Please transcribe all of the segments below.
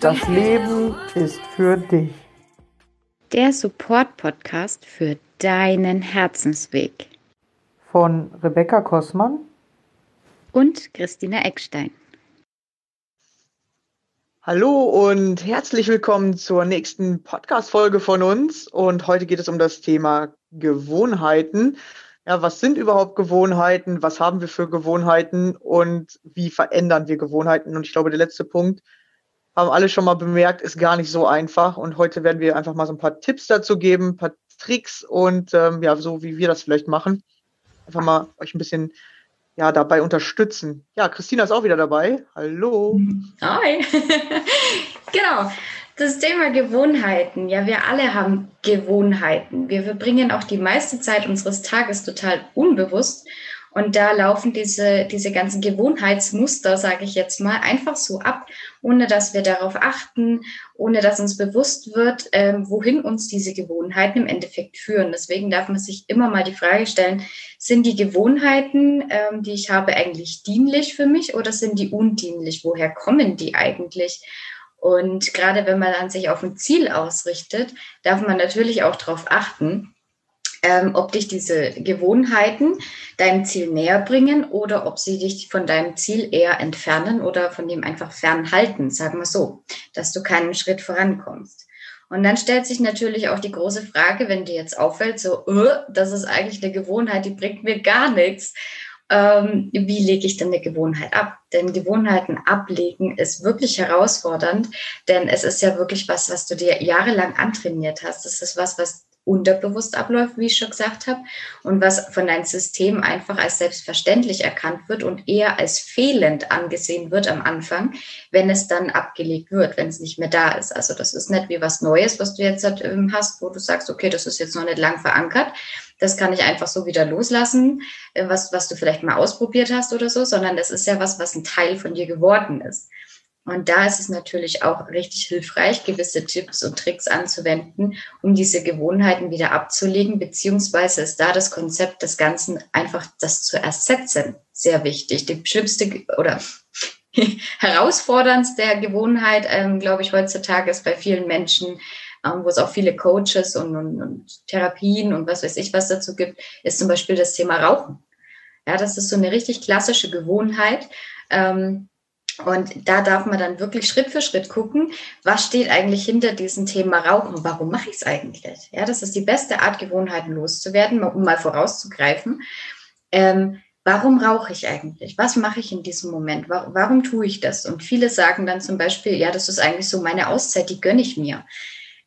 Das Leben ist für dich. Der Support-Podcast für deinen Herzensweg. Von Rebecca Kossmann und Christina Eckstein. Hallo und herzlich willkommen zur nächsten Podcast-Folge von uns. Und heute geht es um das Thema Gewohnheiten. Ja, was sind überhaupt Gewohnheiten? Was haben wir für Gewohnheiten und wie verändern wir Gewohnheiten? Und ich glaube, der letzte Punkt haben alle schon mal bemerkt, ist gar nicht so einfach. Und heute werden wir einfach mal so ein paar Tipps dazu geben, ein paar Tricks und ähm, ja, so wie wir das vielleicht machen. Einfach mal euch ein bisschen ja, dabei unterstützen. Ja, Christina ist auch wieder dabei. Hallo. Hi. genau. Das Thema Gewohnheiten. Ja, wir alle haben Gewohnheiten. Wir verbringen auch die meiste Zeit unseres Tages total unbewusst. Und da laufen diese, diese ganzen Gewohnheitsmuster, sage ich jetzt mal, einfach so ab, ohne dass wir darauf achten, ohne dass uns bewusst wird, ähm, wohin uns diese Gewohnheiten im Endeffekt führen. Deswegen darf man sich immer mal die Frage stellen, sind die Gewohnheiten, ähm, die ich habe, eigentlich dienlich für mich oder sind die undienlich? Woher kommen die eigentlich? Und gerade wenn man dann sich auf ein Ziel ausrichtet, darf man natürlich auch darauf achten, ähm, ob dich diese Gewohnheiten deinem Ziel näher bringen oder ob sie dich von deinem Ziel eher entfernen oder von dem einfach fernhalten, sagen wir so, dass du keinen Schritt vorankommst. Und dann stellt sich natürlich auch die große Frage, wenn dir jetzt auffällt, so, uh, das ist eigentlich eine Gewohnheit, die bringt mir gar nichts. Ähm, wie lege ich denn eine Gewohnheit ab? Denn Gewohnheiten ablegen ist wirklich herausfordernd, denn es ist ja wirklich was, was du dir jahrelang antrainiert hast. Das ist was, was unterbewusst abläuft, wie ich schon gesagt habe, und was von deinem System einfach als selbstverständlich erkannt wird und eher als fehlend angesehen wird am Anfang, wenn es dann abgelegt wird, wenn es nicht mehr da ist. Also das ist nicht wie was Neues, was du jetzt ähm, hast, wo du sagst, okay, das ist jetzt noch nicht lang verankert. Das kann ich einfach so wieder loslassen, äh, was, was du vielleicht mal ausprobiert hast oder so, sondern das ist ja was, was ein Teil von dir geworden ist. Und da ist es natürlich auch richtig hilfreich, gewisse Tipps und Tricks anzuwenden, um diese Gewohnheiten wieder abzulegen, beziehungsweise ist da das Konzept des Ganzen einfach das zu ersetzen sehr wichtig. Die schlimmste oder herausforderndste Gewohnheit, ähm, glaube ich, heutzutage ist bei vielen Menschen, ähm, wo es auch viele Coaches und, und, und Therapien und was weiß ich was dazu gibt, ist zum Beispiel das Thema Rauchen. Ja, das ist so eine richtig klassische Gewohnheit. Ähm, und da darf man dann wirklich Schritt für Schritt gucken, was steht eigentlich hinter diesem Thema Rauchen? Warum mache ich es eigentlich? Ja, das ist die beste Art, Gewohnheiten loszuwerden, um mal vorauszugreifen. Ähm, warum rauche ich eigentlich? Was mache ich in diesem Moment? Warum, warum tue ich das? Und viele sagen dann zum Beispiel, ja, das ist eigentlich so meine Auszeit, die gönne ich mir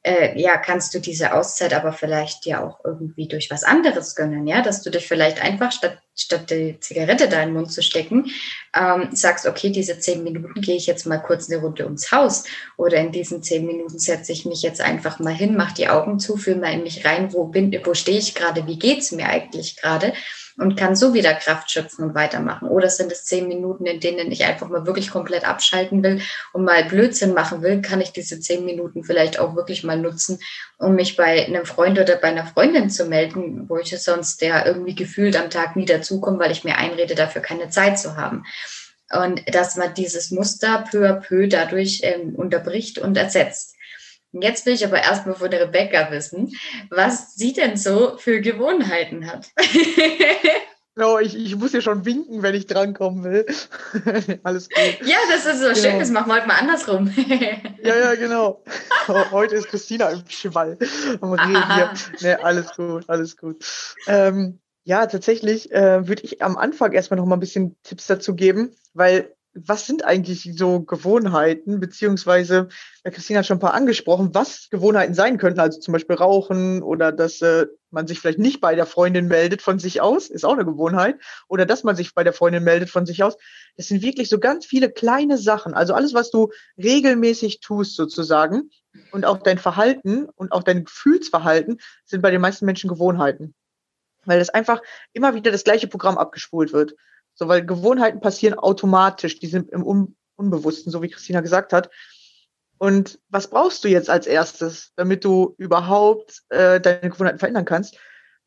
äh, ja, kannst du diese Auszeit aber vielleicht ja auch irgendwie durch was anderes gönnen, ja, dass du dich vielleicht einfach statt, statt die Zigarette da in den Mund zu stecken, ähm, sagst, okay, diese zehn Minuten gehe ich jetzt mal kurz eine Runde ums Haus. Oder in diesen zehn Minuten setze ich mich jetzt einfach mal hin, mach die Augen zu, fühle mal in mich rein, wo bin, wo stehe ich gerade, wie geht's mir eigentlich gerade und kann so wieder Kraft schöpfen und weitermachen. Oder sind es zehn Minuten, in denen ich einfach mal wirklich komplett abschalten will und mal Blödsinn machen will, kann ich diese zehn Minuten vielleicht auch wirklich mal nutzen, um mich bei einem Freund oder bei einer Freundin zu melden, wo ich sonst ja irgendwie gefühlt am Tag nie dazukomme, weil ich mir einrede, dafür keine Zeit zu haben. Und dass man dieses Muster peu à peu dadurch ähm, unterbricht und ersetzt. Jetzt will ich aber erstmal von der Rebecca wissen, was sie denn so für Gewohnheiten hat. No, ich, ich muss ja schon winken, wenn ich drankommen will. Alles gut. Ja, das ist so genau. schön, das machen wir heute mal andersrum. ja, ja, genau. Heute ist Christina im Schwall. Am. Nee, alles gut, alles gut. Ähm, ja, tatsächlich äh, würde ich am Anfang erstmal noch mal ein bisschen Tipps dazu geben, weil was sind eigentlich so Gewohnheiten, beziehungsweise, ja, Christine hat schon ein paar angesprochen, was Gewohnheiten sein könnten, also zum Beispiel Rauchen oder dass äh, man sich vielleicht nicht bei der Freundin meldet von sich aus, ist auch eine Gewohnheit, oder dass man sich bei der Freundin meldet von sich aus. Das sind wirklich so ganz viele kleine Sachen, also alles, was du regelmäßig tust sozusagen und auch dein Verhalten und auch dein Gefühlsverhalten sind bei den meisten Menschen Gewohnheiten, weil das einfach immer wieder das gleiche Programm abgespult wird. So, weil Gewohnheiten passieren automatisch, die sind im Un Unbewussten, so wie Christina gesagt hat. Und was brauchst du jetzt als erstes, damit du überhaupt äh, deine Gewohnheiten verändern kannst?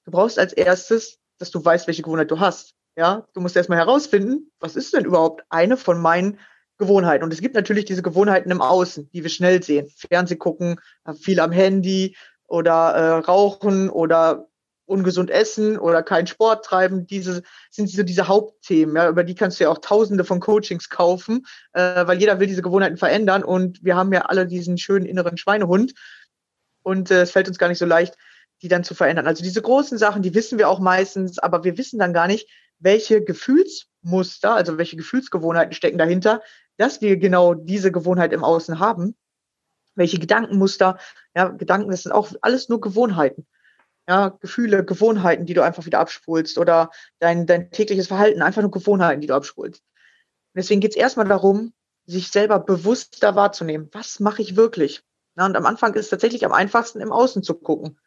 Du brauchst als erstes, dass du weißt, welche Gewohnheit du hast. Ja, du musst erstmal herausfinden, was ist denn überhaupt eine von meinen Gewohnheiten. Und es gibt natürlich diese Gewohnheiten im Außen, die wir schnell sehen. Fernseh gucken, viel am Handy oder äh, rauchen oder ungesund essen oder keinen Sport treiben, diese sind so diese Hauptthemen, ja, über die kannst du ja auch tausende von Coachings kaufen, äh, weil jeder will diese Gewohnheiten verändern und wir haben ja alle diesen schönen inneren Schweinehund und äh, es fällt uns gar nicht so leicht, die dann zu verändern. Also diese großen Sachen, die wissen wir auch meistens, aber wir wissen dann gar nicht, welche Gefühlsmuster, also welche Gefühlsgewohnheiten stecken dahinter, dass wir genau diese Gewohnheit im Außen haben. Welche Gedankenmuster, ja, Gedanken, das sind auch alles nur Gewohnheiten ja, Gefühle, Gewohnheiten, die du einfach wieder abspulst oder dein, dein tägliches Verhalten, einfach nur Gewohnheiten, die du abspulst. Und deswegen geht es erstmal darum, sich selber bewusster wahrzunehmen. Was mache ich wirklich? Na, und am Anfang ist es tatsächlich am einfachsten, im Außen zu gucken.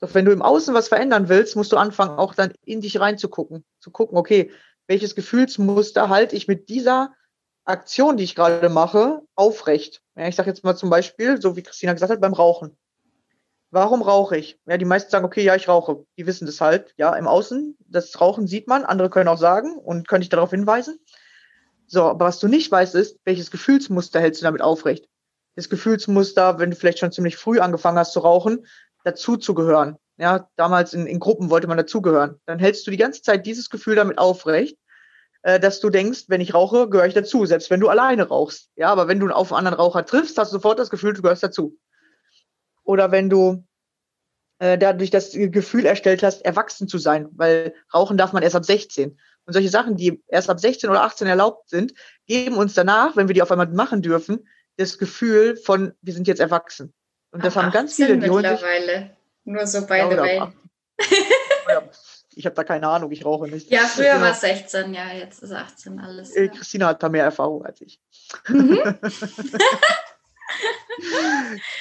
Doch wenn du im Außen was verändern willst, musst du anfangen, auch dann in dich reinzugucken. Zu gucken, okay, welches Gefühlsmuster halte ich mit dieser Aktion, die ich gerade mache, aufrecht? Ja, ich sage jetzt mal zum Beispiel, so wie Christina gesagt hat, beim Rauchen. Warum rauche ich? Ja, die meisten sagen, okay, ja, ich rauche. Die wissen das halt. Ja, im Außen, das Rauchen sieht man. Andere können auch sagen und können dich darauf hinweisen. So, aber was du nicht weißt, ist, welches Gefühlsmuster hältst du damit aufrecht? Das Gefühlsmuster, wenn du vielleicht schon ziemlich früh angefangen hast zu rauchen, dazu zu gehören. Ja, damals in, in Gruppen wollte man dazugehören. Dann hältst du die ganze Zeit dieses Gefühl damit aufrecht, äh, dass du denkst, wenn ich rauche, gehöre ich dazu, selbst wenn du alleine rauchst. Ja, aber wenn du auf einen anderen Raucher triffst, hast du sofort das Gefühl, du gehörst dazu oder wenn du äh, dadurch das Gefühl erstellt hast, erwachsen zu sein, weil rauchen darf man erst ab 16. Und solche Sachen, die erst ab 16 oder 18 erlaubt sind, geben uns danach, wenn wir die auf einmal machen dürfen, das Gefühl von, wir sind jetzt erwachsen. Und das haben ganz viele, die mittlerweile. Nur so by the way. Ich habe da keine Ahnung, ich rauche nicht. Ja, früher war es 16, ja, jetzt ist 18 alles. Äh, ja. Christina hat da mehr Erfahrung als ich. Mhm.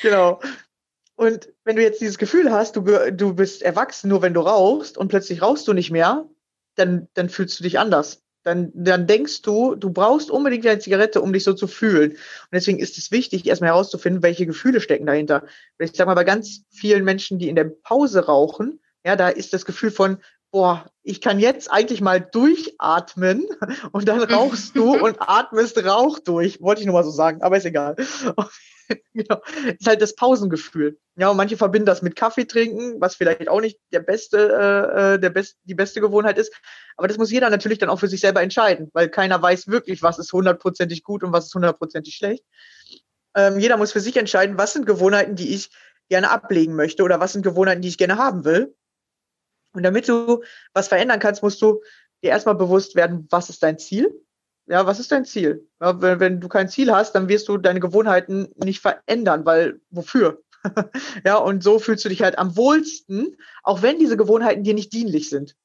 genau. Und wenn du jetzt dieses Gefühl hast, du, du bist erwachsen, nur wenn du rauchst und plötzlich rauchst du nicht mehr, dann, dann fühlst du dich anders. Dann, dann denkst du, du brauchst unbedingt eine Zigarette, um dich so zu fühlen. Und deswegen ist es wichtig, erstmal herauszufinden, welche Gefühle stecken dahinter. Ich sag mal, bei ganz vielen Menschen, die in der Pause rauchen, ja, da ist das Gefühl von, boah, ich kann jetzt eigentlich mal durchatmen und dann rauchst du und atmest Rauch durch. Wollte ich nur mal so sagen, aber ist egal. genau. Ist halt das Pausengefühl. Ja, und manche verbinden das mit Kaffee trinken, was vielleicht auch nicht der beste, äh, äh, der best, die beste Gewohnheit ist. Aber das muss jeder natürlich dann auch für sich selber entscheiden, weil keiner weiß wirklich, was ist hundertprozentig gut und was ist hundertprozentig schlecht. Ähm, jeder muss für sich entscheiden, was sind Gewohnheiten, die ich gerne ablegen möchte oder was sind Gewohnheiten, die ich gerne haben will. Und damit du was verändern kannst, musst du dir erstmal bewusst werden, was ist dein Ziel? Ja, was ist dein Ziel? Ja, wenn, wenn du kein Ziel hast, dann wirst du deine Gewohnheiten nicht verändern, weil wofür? ja, und so fühlst du dich halt am wohlsten, auch wenn diese Gewohnheiten dir nicht dienlich sind.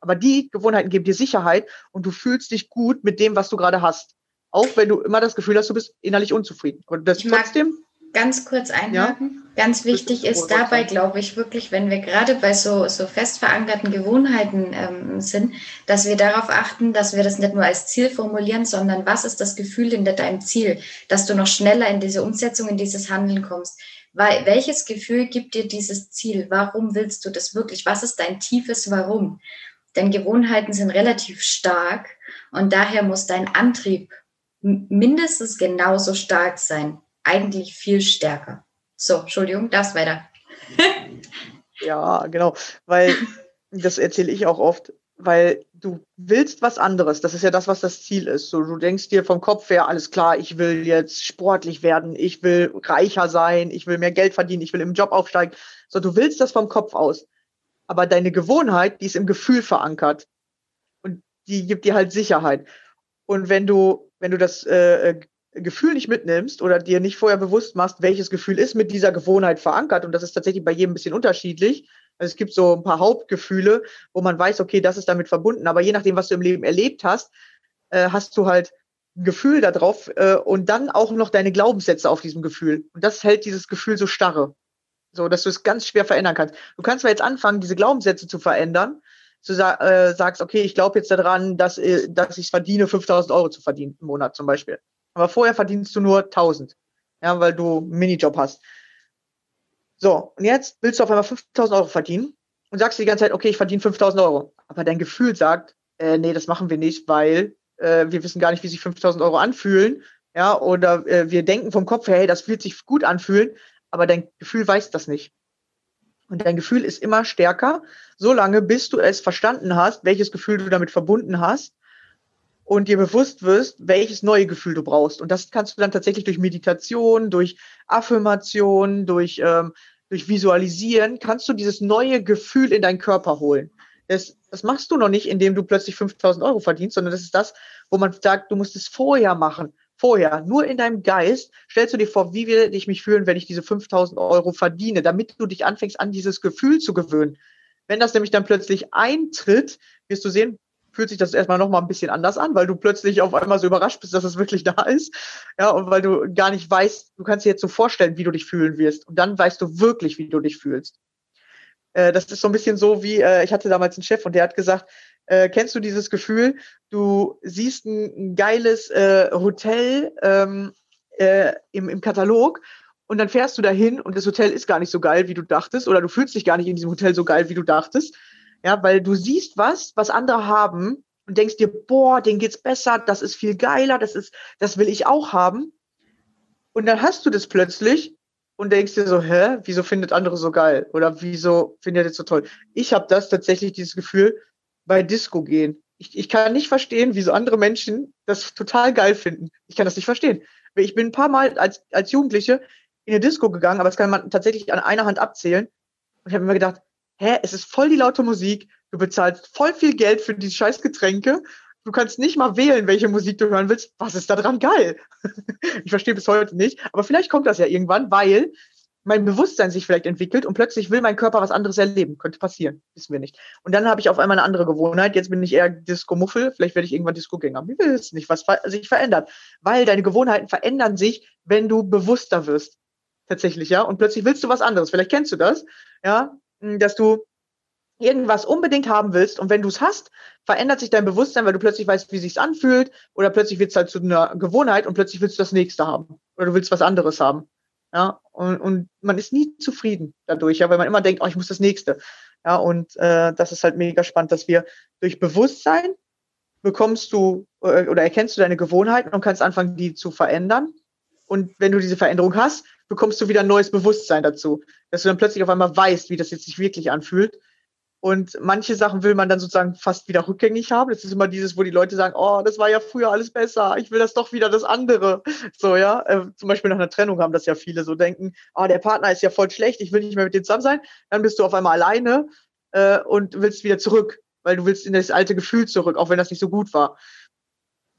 Aber die Gewohnheiten geben dir Sicherheit und du fühlst dich gut mit dem, was du gerade hast. Auch wenn du immer das Gefühl hast, du bist innerlich unzufrieden. Und das trotzdem ganz kurz einhaken. Ja? Ganz wichtig ist dabei, glaube ich, wirklich, wenn wir gerade bei so, so fest verankerten Gewohnheiten ähm, sind, dass wir darauf achten, dass wir das nicht nur als Ziel formulieren, sondern was ist das Gefühl hinter deinem Ziel, dass du noch schneller in diese Umsetzung, in dieses Handeln kommst. Weil, welches Gefühl gibt dir dieses Ziel? Warum willst du das wirklich? Was ist dein tiefes Warum? Denn Gewohnheiten sind relativ stark und daher muss dein Antrieb mindestens genauso stark sein eigentlich viel stärker. So, Entschuldigung, darfst weiter. ja, genau, weil das erzähle ich auch oft, weil du willst was anderes. Das ist ja das, was das Ziel ist. So, du denkst dir vom Kopf her, alles klar, ich will jetzt sportlich werden, ich will reicher sein, ich will mehr Geld verdienen, ich will im Job aufsteigen. So, du willst das vom Kopf aus. Aber deine Gewohnheit, die ist im Gefühl verankert. Und die gibt dir halt Sicherheit. Und wenn du, wenn du das äh, Gefühl nicht mitnimmst oder dir nicht vorher bewusst machst, welches Gefühl ist mit dieser Gewohnheit verankert, und das ist tatsächlich bei jedem ein bisschen unterschiedlich. Also es gibt so ein paar Hauptgefühle, wo man weiß, okay, das ist damit verbunden, aber je nachdem, was du im Leben erlebt hast, äh, hast du halt ein Gefühl darauf äh, und dann auch noch deine Glaubenssätze auf diesem Gefühl. Und das hält dieses Gefühl so starre, so dass du es ganz schwer verändern kannst. Du kannst zwar jetzt anfangen, diese Glaubenssätze zu verändern, du sa äh, sagst, okay, ich glaube jetzt daran, dass, äh, dass ich es verdiene, 5000 Euro zu verdienen im Monat zum Beispiel. Aber vorher verdienst du nur 1000, ja, weil du einen Minijob hast. So, und jetzt willst du auf einmal 5000 Euro verdienen und sagst die ganze Zeit, okay, ich verdiene 5000 Euro. Aber dein Gefühl sagt, äh, nee, das machen wir nicht, weil äh, wir wissen gar nicht, wie sich 5000 Euro anfühlen, ja, oder äh, wir denken vom Kopf her, hey, das wird sich gut anfühlen, aber dein Gefühl weiß das nicht. Und dein Gefühl ist immer stärker, solange bis du es verstanden hast, welches Gefühl du damit verbunden hast und dir bewusst wirst, welches neue Gefühl du brauchst. Und das kannst du dann tatsächlich durch Meditation, durch Affirmation, durch, ähm, durch Visualisieren, kannst du dieses neue Gefühl in deinen Körper holen. Das, das machst du noch nicht, indem du plötzlich 5000 Euro verdienst, sondern das ist das, wo man sagt, du musst es vorher machen vorher, nur in deinem Geist, stellst du dir vor, wie werde ich mich fühlen, wenn ich diese 5000 Euro verdiene, damit du dich anfängst, an dieses Gefühl zu gewöhnen. Wenn das nämlich dann plötzlich eintritt, wirst du sehen, fühlt sich das erstmal nochmal ein bisschen anders an, weil du plötzlich auf einmal so überrascht bist, dass es wirklich da ist. Ja, und weil du gar nicht weißt, du kannst dir jetzt so vorstellen, wie du dich fühlen wirst. Und dann weißt du wirklich, wie du dich fühlst. Äh, das ist so ein bisschen so wie, äh, ich hatte damals einen Chef und der hat gesagt, äh, kennst du dieses Gefühl, du siehst ein, ein geiles äh, Hotel ähm, äh, im, im Katalog und dann fährst du dahin und das Hotel ist gar nicht so geil, wie du dachtest, oder du fühlst dich gar nicht in diesem Hotel so geil, wie du dachtest. Ja, weil du siehst was, was andere haben und denkst dir, boah, denen geht's besser, das ist viel geiler, das ist, das will ich auch haben. Und dann hast du das plötzlich und denkst dir so, hä, wieso findet andere so geil? Oder wieso findet ihr so toll? Ich habe das tatsächlich, dieses Gefühl, bei Disco gehen. Ich, ich kann nicht verstehen, wieso andere Menschen das total geil finden. Ich kann das nicht verstehen. Ich bin ein paar Mal als, als Jugendliche in eine Disco gegangen, aber das kann man tatsächlich an einer Hand abzählen. Und ich habe mir gedacht, hä, es ist voll die laute Musik, du bezahlst voll viel Geld für die scheiß Getränke, du kannst nicht mal wählen, welche Musik du hören willst. Was ist da dran geil? ich verstehe bis heute nicht, aber vielleicht kommt das ja irgendwann, weil mein Bewusstsein sich vielleicht entwickelt und plötzlich will mein Körper was anderes erleben. Könnte passieren, wissen wir nicht. Und dann habe ich auf einmal eine andere Gewohnheit. Jetzt bin ich eher Disco-Muffel, vielleicht werde ich irgendwann Disco-Gänger. Wir wissen nicht, was sich verändert. Weil deine Gewohnheiten verändern sich, wenn du bewusster wirst. Tatsächlich, ja. Und plötzlich willst du was anderes. Vielleicht kennst du das, ja, dass du irgendwas unbedingt haben willst und wenn du es hast, verändert sich dein Bewusstsein, weil du plötzlich weißt, wie sich's anfühlt oder plötzlich wird es halt zu einer Gewohnheit und plötzlich willst du das nächste haben oder du willst was anderes haben. Ja, und, und man ist nie zufrieden dadurch, ja, weil man immer denkt, oh, ich muss das nächste. Ja, und äh, das ist halt mega spannend, dass wir durch Bewusstsein bekommst du äh, oder erkennst du deine Gewohnheiten und kannst anfangen, die zu verändern. Und wenn du diese Veränderung hast, bekommst du wieder ein neues Bewusstsein dazu, dass du dann plötzlich auf einmal weißt, wie das jetzt sich wirklich anfühlt und manche Sachen will man dann sozusagen fast wieder rückgängig haben. Das ist immer dieses, wo die Leute sagen, oh, das war ja früher alles besser, ich will das doch wieder das andere. So, ja. Äh, zum Beispiel nach einer Trennung haben das ja viele so denken, oh, der Partner ist ja voll schlecht, ich will nicht mehr mit dem zusammen sein. Dann bist du auf einmal alleine äh, und willst wieder zurück, weil du willst in das alte Gefühl zurück, auch wenn das nicht so gut war.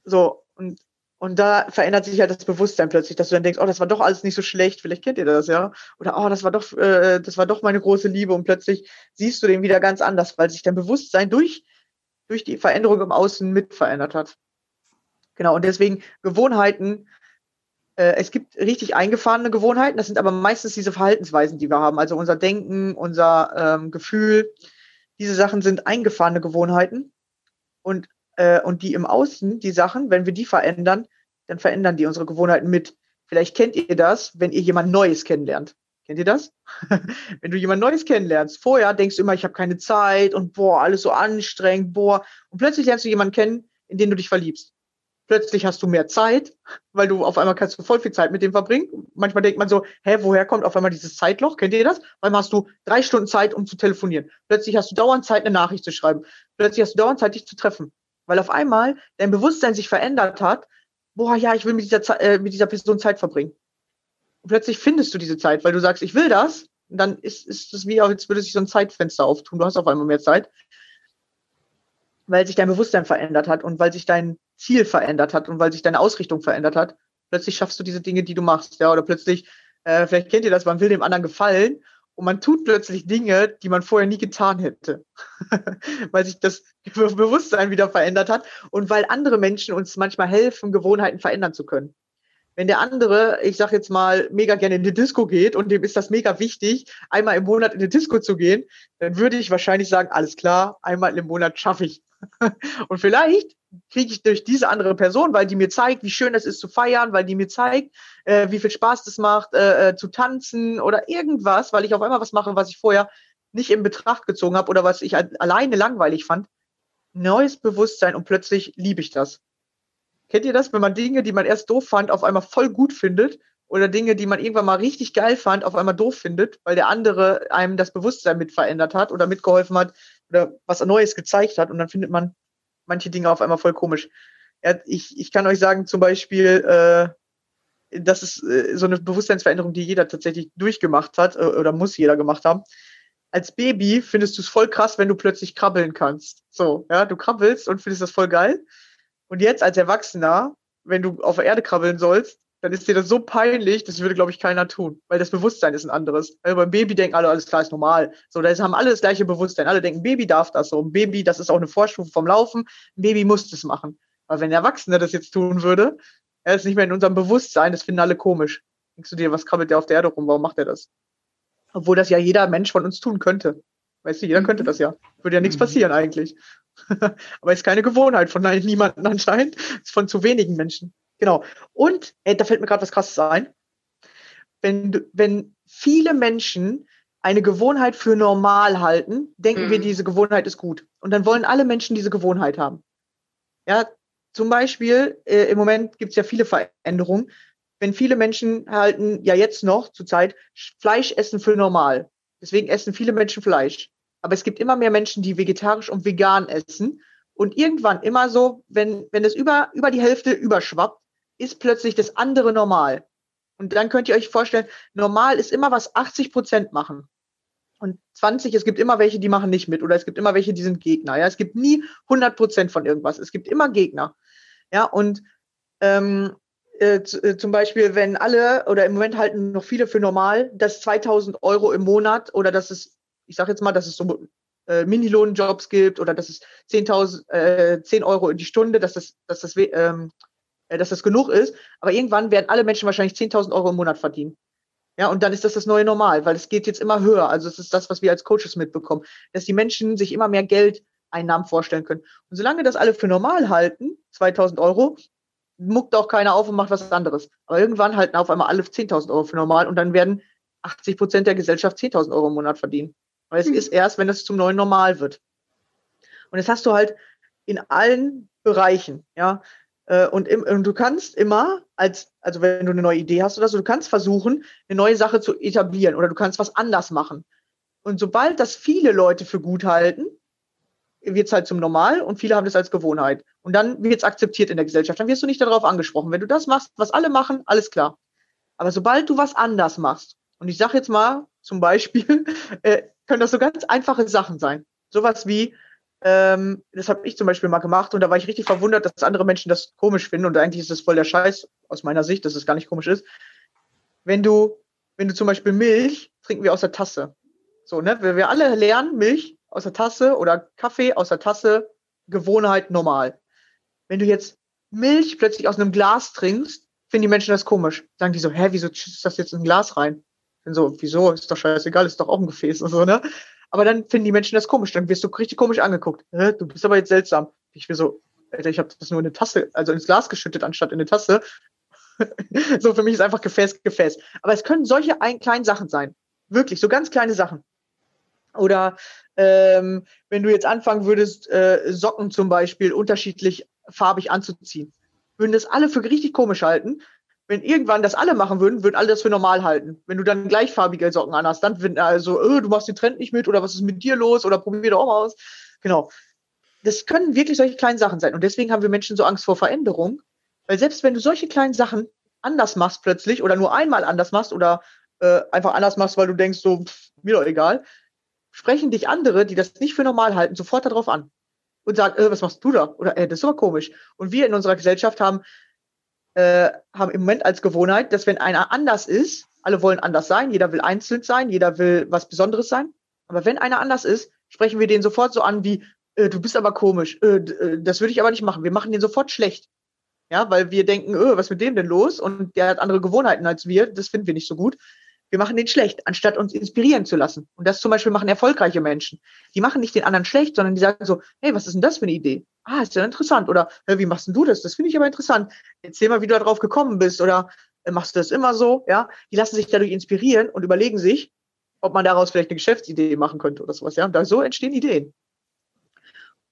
So, und und da verändert sich halt das Bewusstsein plötzlich, dass du dann denkst, oh, das war doch alles nicht so schlecht, vielleicht kennt ihr das, ja. Oder oh, das war doch, äh, das war doch meine große Liebe. Und plötzlich siehst du den wieder ganz anders, weil sich dein Bewusstsein durch, durch die Veränderung im Außen mit verändert hat. Genau, und deswegen Gewohnheiten, äh, es gibt richtig eingefahrene Gewohnheiten, das sind aber meistens diese Verhaltensweisen, die wir haben. Also unser Denken, unser ähm, Gefühl, diese Sachen sind eingefahrene Gewohnheiten. Und äh, und die im Außen, die Sachen, wenn wir die verändern, dann verändern die unsere Gewohnheiten mit. Vielleicht kennt ihr das, wenn ihr jemand Neues kennenlernt. Kennt ihr das? wenn du jemand Neues kennenlernst, vorher denkst du immer, ich habe keine Zeit und boah, alles so anstrengend, boah. Und plötzlich lernst du jemanden kennen, in den du dich verliebst. Plötzlich hast du mehr Zeit, weil du auf einmal kannst du voll viel Zeit mit dem verbringen. Manchmal denkt man so, hä, woher kommt auf einmal dieses Zeitloch? Kennt ihr das? Weil hast du drei Stunden Zeit, um zu telefonieren. Plötzlich hast du dauernd Zeit, eine Nachricht zu schreiben. Plötzlich hast du dauernd Zeit, dich zu treffen. Weil auf einmal dein Bewusstsein sich verändert hat, boah, ja, ich will mit dieser, äh, mit dieser Person Zeit verbringen. Und plötzlich findest du diese Zeit, weil du sagst, ich will das. Und dann ist, ist es wie, als würde sich so ein Zeitfenster auftun. Du hast auf einmal mehr Zeit. Weil sich dein Bewusstsein verändert hat und weil sich dein Ziel verändert hat und weil sich deine Ausrichtung verändert hat. Plötzlich schaffst du diese Dinge, die du machst. Ja, oder plötzlich, äh, vielleicht kennt ihr das, man will dem anderen gefallen und man tut plötzlich Dinge, die man vorher nie getan hätte, weil sich das Bewusstsein wieder verändert hat und weil andere Menschen uns manchmal helfen, Gewohnheiten verändern zu können. Wenn der andere, ich sag jetzt mal, mega gerne in die Disco geht und dem ist das mega wichtig, einmal im Monat in die Disco zu gehen, dann würde ich wahrscheinlich sagen, alles klar, einmal im Monat schaffe ich. und vielleicht kriege ich durch diese andere Person, weil die mir zeigt, wie schön es ist zu feiern, weil die mir zeigt, äh, wie viel Spaß das macht, äh, äh, zu tanzen oder irgendwas, weil ich auf einmal was mache, was ich vorher nicht in Betracht gezogen habe oder was ich alleine langweilig fand. Neues Bewusstsein und plötzlich liebe ich das. Kennt ihr das, wenn man Dinge, die man erst doof fand, auf einmal voll gut findet oder Dinge, die man irgendwann mal richtig geil fand, auf einmal doof findet, weil der andere einem das Bewusstsein mit verändert hat oder mitgeholfen hat oder was Neues gezeigt hat und dann findet man manche Dinge auf einmal voll komisch. Ja, ich, ich kann euch sagen, zum Beispiel, äh, das ist äh, so eine Bewusstseinsveränderung, die jeder tatsächlich durchgemacht hat äh, oder muss jeder gemacht haben. Als Baby findest du es voll krass, wenn du plötzlich krabbeln kannst. So, ja, du krabbelst und findest das voll geil. Und jetzt als Erwachsener, wenn du auf der Erde krabbeln sollst, dann ist dir das so peinlich, das würde, glaube ich, keiner tun, weil das Bewusstsein ist ein anderes. Also beim Baby denken alle, alles klar, ist normal. So, da haben alle das gleiche Bewusstsein. Alle denken, Baby darf das so. Ein Baby, das ist auch eine Vorstufe vom Laufen. Ein Baby muss das machen. Aber wenn ein Erwachsener das jetzt tun würde, er ist nicht mehr in unserem Bewusstsein, das finden alle komisch. Denkst du dir, was krabbelt der auf der Erde rum? Warum macht er das? Obwohl das ja jeder Mensch von uns tun könnte. Weißt du, jeder mhm. könnte das ja. Würde ja nichts mhm. passieren eigentlich. Aber ist keine Gewohnheit von niemandem anscheinend. Ist von zu wenigen Menschen. Genau. Und, ey, da fällt mir gerade was krasses ein. Wenn, wenn viele Menschen eine Gewohnheit für normal halten, denken mhm. wir, diese Gewohnheit ist gut. Und dann wollen alle Menschen diese Gewohnheit haben. Ja, zum Beispiel, äh, im Moment gibt es ja viele Veränderungen. Wenn viele Menschen halten ja jetzt noch zur Zeit Fleisch essen für normal. Deswegen essen viele Menschen Fleisch. Aber es gibt immer mehr Menschen, die vegetarisch und vegan essen. Und irgendwann immer so, wenn, wenn es über, über die Hälfte überschwappt, ist plötzlich das andere normal. Und dann könnt ihr euch vorstellen, normal ist immer was 80 Prozent machen. Und 20, es gibt immer welche, die machen nicht mit. Oder es gibt immer welche, die sind Gegner. Ja, es gibt nie 100 Prozent von irgendwas. Es gibt immer Gegner. Ja, und ähm, äh, äh, zum Beispiel, wenn alle oder im Moment halten noch viele für normal, dass 2000 Euro im Monat oder dass es, ich sage jetzt mal, dass es so äh, Minilohnjobs gibt oder dass es 10.000, äh, 10 Euro in die Stunde, dass das, dass das, ähm, äh, dass das genug ist. Aber irgendwann werden alle Menschen wahrscheinlich 10.000 Euro im Monat verdienen. Ja, und dann ist das das neue Normal, weil es geht jetzt immer höher. Also es ist das, was wir als Coaches mitbekommen, dass die Menschen sich immer mehr Geld Einnahmen vorstellen können. Und solange das alle für normal halten, 2000 Euro, muckt auch keiner auf und macht was anderes. Aber irgendwann halten auf einmal alle 10.000 Euro für normal und dann werden 80 Prozent der Gesellschaft 10.000 Euro im Monat verdienen. Weil es mhm. ist erst, wenn es zum neuen Normal wird. Und das hast du halt in allen Bereichen, ja. Äh, und, im, und, du kannst immer als, also wenn du eine neue Idee hast oder so, du kannst versuchen, eine neue Sache zu etablieren oder du kannst was anders machen. Und sobald das viele Leute für gut halten, wird es halt zum Normal und viele haben das als Gewohnheit. Und dann wird es akzeptiert in der Gesellschaft. Dann wirst du nicht darauf angesprochen. Wenn du das machst, was alle machen, alles klar. Aber sobald du was anders machst, und ich sage jetzt mal zum Beispiel, äh, können das so ganz einfache Sachen sein. Sowas wie, ähm, das habe ich zum Beispiel mal gemacht und da war ich richtig verwundert, dass andere Menschen das komisch finden und eigentlich ist das voll der Scheiß aus meiner Sicht, dass es gar nicht komisch ist. Wenn du, wenn du zum Beispiel Milch, trinken wir aus der Tasse. So, ne? Wir, wir alle lernen Milch aus der Tasse oder Kaffee aus der Tasse, Gewohnheit normal. Wenn du jetzt Milch plötzlich aus einem Glas trinkst, finden die Menschen das komisch. Sagen die so, hä, wieso ist das jetzt in ein Glas rein? Und so, wieso? Ist doch scheißegal, ist doch auch ein Gefäß und so, ne? Aber dann finden die Menschen das komisch, dann wirst du richtig komisch angeguckt. Du bist aber jetzt seltsam. Ich will so, Alter, ich habe das nur in eine Tasse, also ins Glas geschüttet, anstatt in eine Tasse. so, für mich ist einfach Gefäß, Gefäß. Aber es können solche ein, kleinen Sachen sein. Wirklich, so ganz kleine Sachen. Oder ähm, wenn du jetzt anfangen würdest, äh, Socken zum Beispiel unterschiedlich farbig anzuziehen, würden das alle für richtig komisch halten. Wenn irgendwann das alle machen würden, würden alle das für normal halten. Wenn du dann gleichfarbige Socken anhast, dann finden also, äh, du machst den Trend nicht mit oder was ist mit dir los oder probier doch mal aus. Genau. Das können wirklich solche kleinen Sachen sein. Und deswegen haben wir Menschen so Angst vor Veränderung. Weil selbst wenn du solche kleinen Sachen anders machst plötzlich oder nur einmal anders machst oder äh, einfach anders machst, weil du denkst, so, pff, mir doch egal, sprechen dich andere, die das nicht für normal halten, sofort darauf an und sagen, äh, was machst du da? Oder äh, das ist aber komisch. Und wir in unserer Gesellschaft haben, äh, haben im Moment als Gewohnheit, dass wenn einer anders ist, alle wollen anders sein, jeder will einzeln sein, jeder will was Besonderes sein. Aber wenn einer anders ist, sprechen wir den sofort so an wie, äh, du bist aber komisch, äh, äh, das würde ich aber nicht machen. Wir machen den sofort schlecht. Ja, weil wir denken, öh, was mit dem denn los? Und der hat andere Gewohnheiten als wir, das finden wir nicht so gut. Wir machen den schlecht, anstatt uns inspirieren zu lassen. Und das zum Beispiel machen erfolgreiche Menschen. Die machen nicht den anderen schlecht, sondern die sagen so, hey, was ist denn das für eine Idee? Ah, ist ja interessant. Oder wie machst denn du das? Das finde ich aber interessant. Erzähl mal, wie du darauf gekommen bist. Oder äh, machst du das immer so? Ja, die lassen sich dadurch inspirieren und überlegen sich, ob man daraus vielleicht eine Geschäftsidee machen könnte oder sowas. Ja, und da so entstehen Ideen.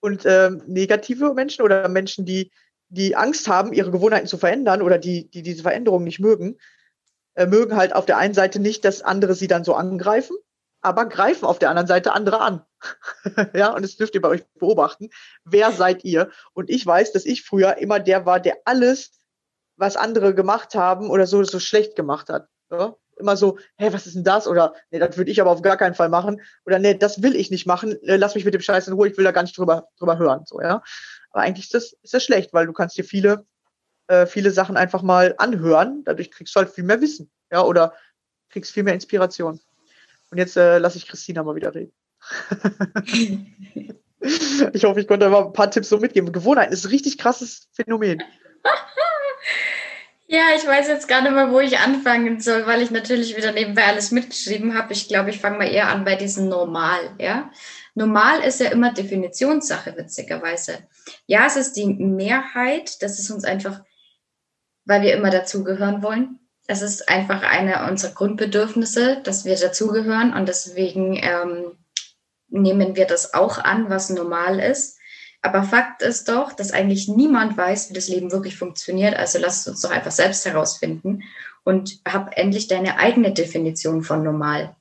Und ähm, negative Menschen oder Menschen, die die Angst haben, ihre Gewohnheiten zu verändern oder die, die diese Veränderung nicht mögen, äh, mögen halt auf der einen Seite nicht, dass andere sie dann so angreifen, aber greifen auf der anderen Seite andere an. ja, und das dürft ihr bei euch beobachten. Wer seid ihr? Und ich weiß, dass ich früher immer der war, der alles, was andere gemacht haben oder so, so schlecht gemacht hat. Ja? Immer so, hä, was ist denn das? Oder, nee, das würde ich aber auf gar keinen Fall machen. Oder, nee, das will ich nicht machen. Äh, lass mich mit dem Scheiß in Ruhe, ich will da gar nicht drüber, drüber hören. So, ja. Aber eigentlich ist das, ist das schlecht, weil du kannst dir viele, äh, viele Sachen einfach mal anhören. Dadurch kriegst du halt viel mehr Wissen. Ja, oder kriegst viel mehr Inspiration. Und jetzt äh, lasse ich Christina mal wieder reden. ich hoffe, ich konnte mal ein paar Tipps so mitgeben. Gewohnheiten ist ein richtig krasses Phänomen. Ja, ich weiß jetzt gar nicht mehr, wo ich anfangen soll, weil ich natürlich wieder nebenbei alles mitgeschrieben habe. Ich glaube, ich fange mal eher an bei diesem Normal, ja. Normal ist ja immer Definitionssache, witzigerweise. Ja, es ist die Mehrheit, das ist uns einfach, weil wir immer dazugehören wollen. Es ist einfach eine unserer Grundbedürfnisse, dass wir dazugehören und deswegen ähm, nehmen wir das auch an, was normal ist. Aber Fakt ist doch, dass eigentlich niemand weiß, wie das Leben wirklich funktioniert. Also lass es uns doch einfach selbst herausfinden und hab endlich deine eigene Definition von normal.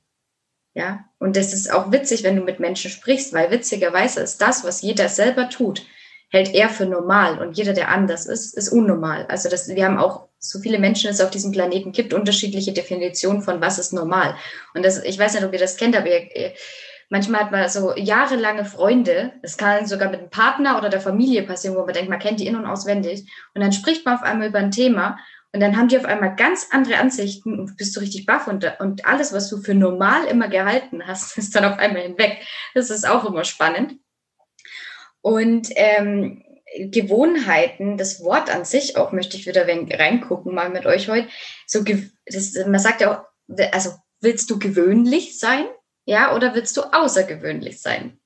Ja, und das ist auch witzig, wenn du mit Menschen sprichst, weil witzigerweise ist das, was jeder selber tut, hält er für normal und jeder, der anders ist, ist unnormal. Also das, wir haben auch so viele Menschen es auf diesem Planeten gibt, unterschiedliche Definitionen von was ist normal. Und das, ich weiß nicht, ob ihr das kennt, aber ihr, manchmal hat man so jahrelange Freunde, es kann sogar mit einem Partner oder der Familie passieren, wo man denkt, man kennt die in- und auswendig. Und dann spricht man auf einmal über ein Thema und dann haben die auf einmal ganz andere Ansichten und bist du richtig baff und, und alles, was du für normal immer gehalten hast, ist dann auf einmal hinweg. Das ist auch immer spannend. Und ähm, Gewohnheiten, das Wort an sich auch möchte ich wieder reingucken mal mit euch heute. So, das, man sagt ja auch, also willst du gewöhnlich sein? Ja, oder willst du außergewöhnlich sein?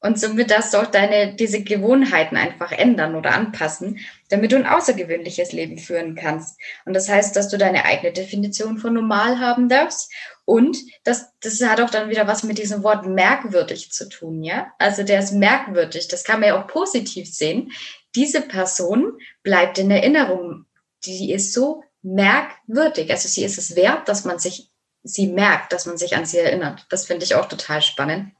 Und somit darfst du auch deine, diese Gewohnheiten einfach ändern oder anpassen, damit du ein außergewöhnliches Leben führen kannst. Und das heißt, dass du deine eigene Definition von normal haben darfst. Und das, das hat auch dann wieder was mit diesem Wort merkwürdig zu tun, ja? Also der ist merkwürdig. Das kann man ja auch positiv sehen. Diese Person bleibt in Erinnerung. Die ist so merkwürdig. Also sie ist es wert, dass man sich sie merkt, dass man sich an sie erinnert. Das finde ich auch total spannend.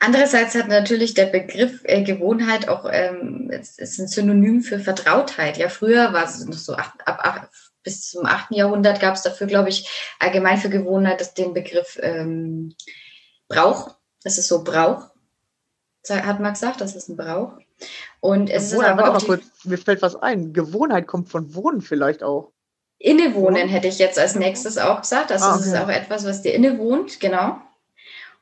Andererseits hat natürlich der Begriff äh, Gewohnheit auch ähm, ist, ist ein Synonym für Vertrautheit. Ja, früher war es noch so ab, ab, ab bis zum 8. Jahrhundert gab es dafür, glaube ich, allgemein für Gewohnheit das, den Begriff ähm, Brauch. Das ist so Brauch. Hat man gesagt, das ist ein Brauch. Und es Gewohnheit, ist aber auch kurz, mir fällt was ein. Gewohnheit kommt von Wohnen vielleicht auch. Innewohnen hätte ich jetzt als nächstes auch gesagt. Das ah, okay. ist auch etwas, was dir innewohnt, genau.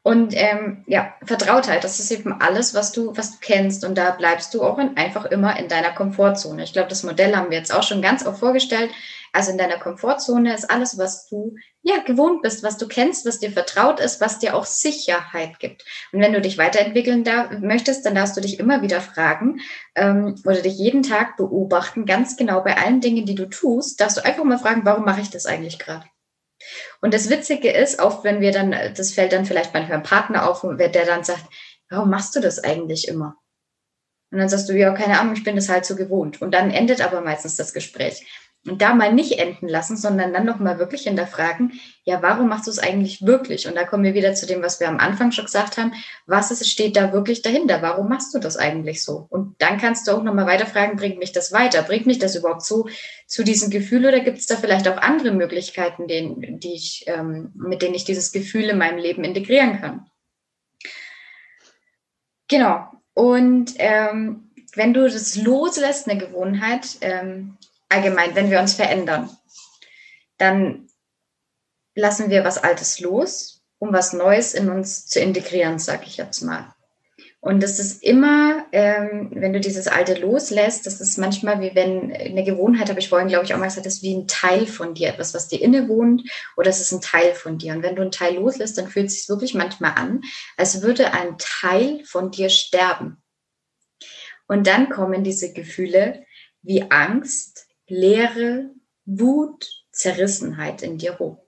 Und ähm, ja, Vertrautheit, das ist eben alles, was du, was du kennst. Und da bleibst du auch in, einfach immer in deiner Komfortzone. Ich glaube, das Modell haben wir jetzt auch schon ganz oft vorgestellt. Also in deiner Komfortzone ist alles, was du ja gewohnt bist, was du kennst, was dir vertraut ist, was dir auch Sicherheit gibt. Und wenn du dich weiterentwickeln darf, möchtest, dann darfst du dich immer wieder fragen ähm, oder dich jeden Tag beobachten, ganz genau bei allen Dingen, die du tust, darfst du einfach mal fragen, warum mache ich das eigentlich gerade? Und das Witzige ist, oft wenn wir dann, das fällt dann vielleicht manchmal einem Partner auf, der dann sagt, warum machst du das eigentlich immer? Und dann sagst du, ja, keine Ahnung, ich bin das halt so gewohnt. Und dann endet aber meistens das Gespräch und da mal nicht enden lassen, sondern dann nochmal wirklich hinterfragen, ja, warum machst du es eigentlich wirklich? Und da kommen wir wieder zu dem, was wir am Anfang schon gesagt haben. Was ist, steht da wirklich dahinter? Warum machst du das eigentlich so? Und dann kannst du auch nochmal weiterfragen, bringt mich das weiter? Bringt mich das überhaupt so zu diesem Gefühl oder gibt es da vielleicht auch andere Möglichkeiten, den, die ich, ähm, mit denen ich dieses Gefühl in meinem Leben integrieren kann? Genau. Und ähm, wenn du das loslässt, eine Gewohnheit, ähm, allgemein, wenn wir uns verändern, dann lassen wir was Altes los, um was Neues in uns zu integrieren, sage ich jetzt mal. Und das ist immer, ähm, wenn du dieses Alte loslässt, das ist manchmal wie wenn eine Gewohnheit, habe ich vorhin, glaube ich, auch mal gesagt, das ist wie ein Teil von dir, etwas, was dir innewohnt, oder es ist ein Teil von dir. Und wenn du einen Teil loslässt, dann fühlt es sich wirklich manchmal an, als würde ein Teil von dir sterben. Und dann kommen diese Gefühle wie Angst, Leere, Wut, Zerrissenheit in dir hoch.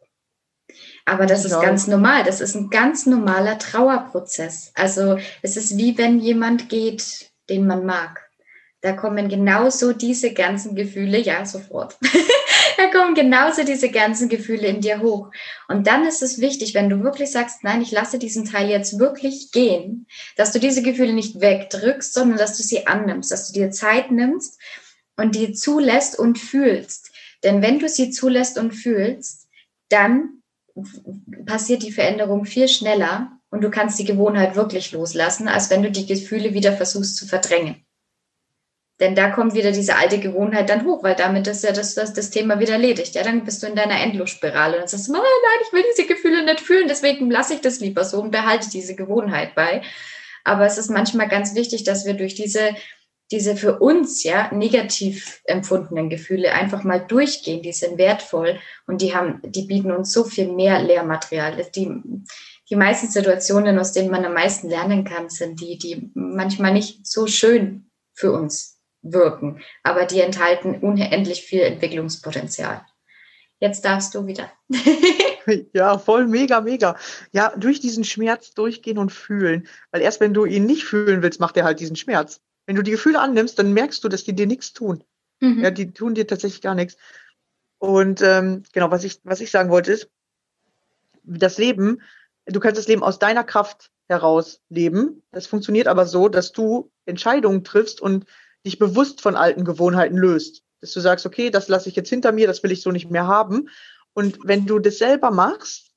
Aber das ist ganz normal. Das ist ein ganz normaler Trauerprozess. Also es ist wie wenn jemand geht, den man mag. da kommen genauso diese ganzen Gefühle, ja, sofort. da kommen genauso diese ganzen Gefühle in dir hoch. Und dann ist es wichtig, wenn du wirklich sagst, nein, ich lasse diesen Teil jetzt wirklich gehen, dass du diese Gefühle nicht wegdrückst, sondern dass du sie annimmst, dass du dir Zeit nimmst und die zulässt und fühlst. Denn wenn du sie zulässt und fühlst, dann passiert die Veränderung viel schneller und du kannst die Gewohnheit wirklich loslassen, als wenn du die Gefühle wieder versuchst zu verdrängen. Denn da kommt wieder diese alte Gewohnheit dann hoch, weil damit ist ja das, das, das Thema wieder erledigt. Ja, dann bist du in deiner Endlosspirale und dann sagst du, oh nein, ich will diese Gefühle nicht fühlen, deswegen lasse ich das lieber so und behalte diese Gewohnheit bei. Aber es ist manchmal ganz wichtig, dass wir durch diese, diese für uns ja negativ empfundenen Gefühle einfach mal durchgehen. Die sind wertvoll und die haben, die bieten uns so viel mehr Lehrmaterial. Die, die meisten Situationen, aus denen man am meisten lernen kann, sind die, die manchmal nicht so schön für uns wirken, aber die enthalten unendlich viel Entwicklungspotenzial. Jetzt darfst du wieder. ja, voll mega, mega. Ja, durch diesen Schmerz durchgehen und fühlen. Weil erst wenn du ihn nicht fühlen willst, macht er halt diesen Schmerz. Wenn du die Gefühle annimmst, dann merkst du, dass die dir nichts tun. Mhm. Ja, die tun dir tatsächlich gar nichts. Und ähm, genau, was ich, was ich sagen wollte ist, das Leben, du kannst das Leben aus deiner Kraft heraus leben. Das funktioniert aber so, dass du Entscheidungen triffst und dich bewusst von alten Gewohnheiten löst. Dass du sagst, okay, das lasse ich jetzt hinter mir, das will ich so nicht mehr haben. Und wenn du das selber machst,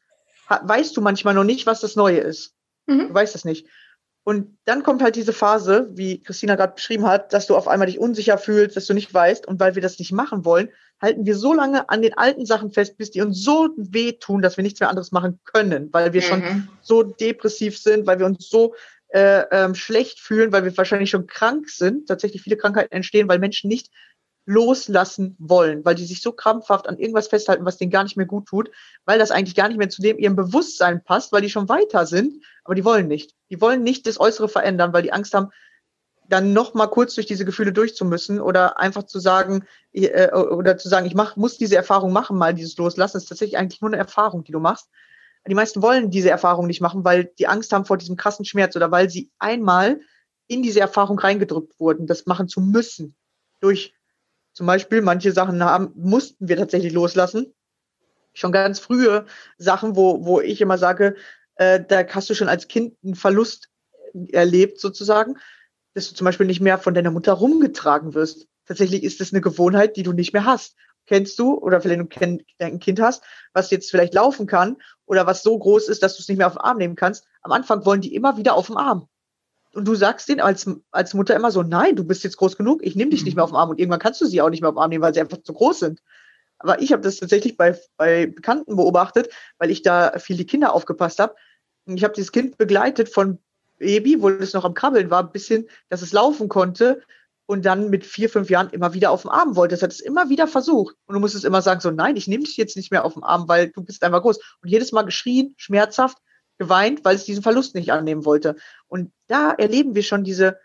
weißt du manchmal noch nicht, was das Neue ist. Mhm. Du weißt das nicht. Und dann kommt halt diese Phase, wie Christina gerade beschrieben hat, dass du auf einmal dich unsicher fühlst, dass du nicht weißt. Und weil wir das nicht machen wollen, halten wir so lange an den alten Sachen fest, bis die uns so wehtun, dass wir nichts mehr anderes machen können, weil wir mhm. schon so depressiv sind, weil wir uns so äh, ähm, schlecht fühlen, weil wir wahrscheinlich schon krank sind. Tatsächlich viele Krankheiten entstehen, weil Menschen nicht loslassen wollen, weil die sich so krampfhaft an irgendwas festhalten, was denen gar nicht mehr gut tut, weil das eigentlich gar nicht mehr zu dem ihrem Bewusstsein passt, weil die schon weiter sind, aber die wollen nicht. Die wollen nicht das Äußere verändern, weil die Angst haben, dann noch mal kurz durch diese Gefühle durchzumüssen oder einfach zu sagen äh, oder zu sagen, ich mach, muss diese Erfahrung machen, mal dieses Loslassen, das ist tatsächlich eigentlich nur eine Erfahrung, die du machst die meisten wollen diese Erfahrung nicht machen, weil die Angst haben vor diesem krassen Schmerz oder weil sie einmal in diese Erfahrung reingedrückt wurden, das machen zu müssen. Durch zum Beispiel manche Sachen haben, mussten wir tatsächlich loslassen. Schon ganz frühe Sachen, wo, wo ich immer sage, äh, da hast du schon als Kind einen Verlust erlebt sozusagen, dass du zum Beispiel nicht mehr von deiner Mutter rumgetragen wirst. Tatsächlich ist das eine Gewohnheit, die du nicht mehr hast kennst du oder vielleicht du ein Kind hast, was jetzt vielleicht laufen kann oder was so groß ist, dass du es nicht mehr auf den Arm nehmen kannst. Am Anfang wollen die immer wieder auf dem Arm. Und du sagst denen als, als Mutter immer so, nein, du bist jetzt groß genug, ich nehme dich nicht mehr auf den Arm. Und irgendwann kannst du sie auch nicht mehr auf den Arm nehmen, weil sie einfach zu groß sind. Aber ich habe das tatsächlich bei, bei Bekannten beobachtet, weil ich da viel die Kinder aufgepasst habe. Ich habe dieses Kind begleitet von Baby, wo es noch am Krabbeln war, bis hin, dass es laufen konnte, und dann mit vier, fünf Jahren immer wieder auf dem Arm wollte. Das hat es immer wieder versucht. Und du musstest immer sagen, so nein, ich nehme dich jetzt nicht mehr auf dem Arm, weil du bist einfach groß. Und jedes Mal geschrien, schmerzhaft, geweint, weil es diesen Verlust nicht annehmen wollte. Und da erleben wir schon diese,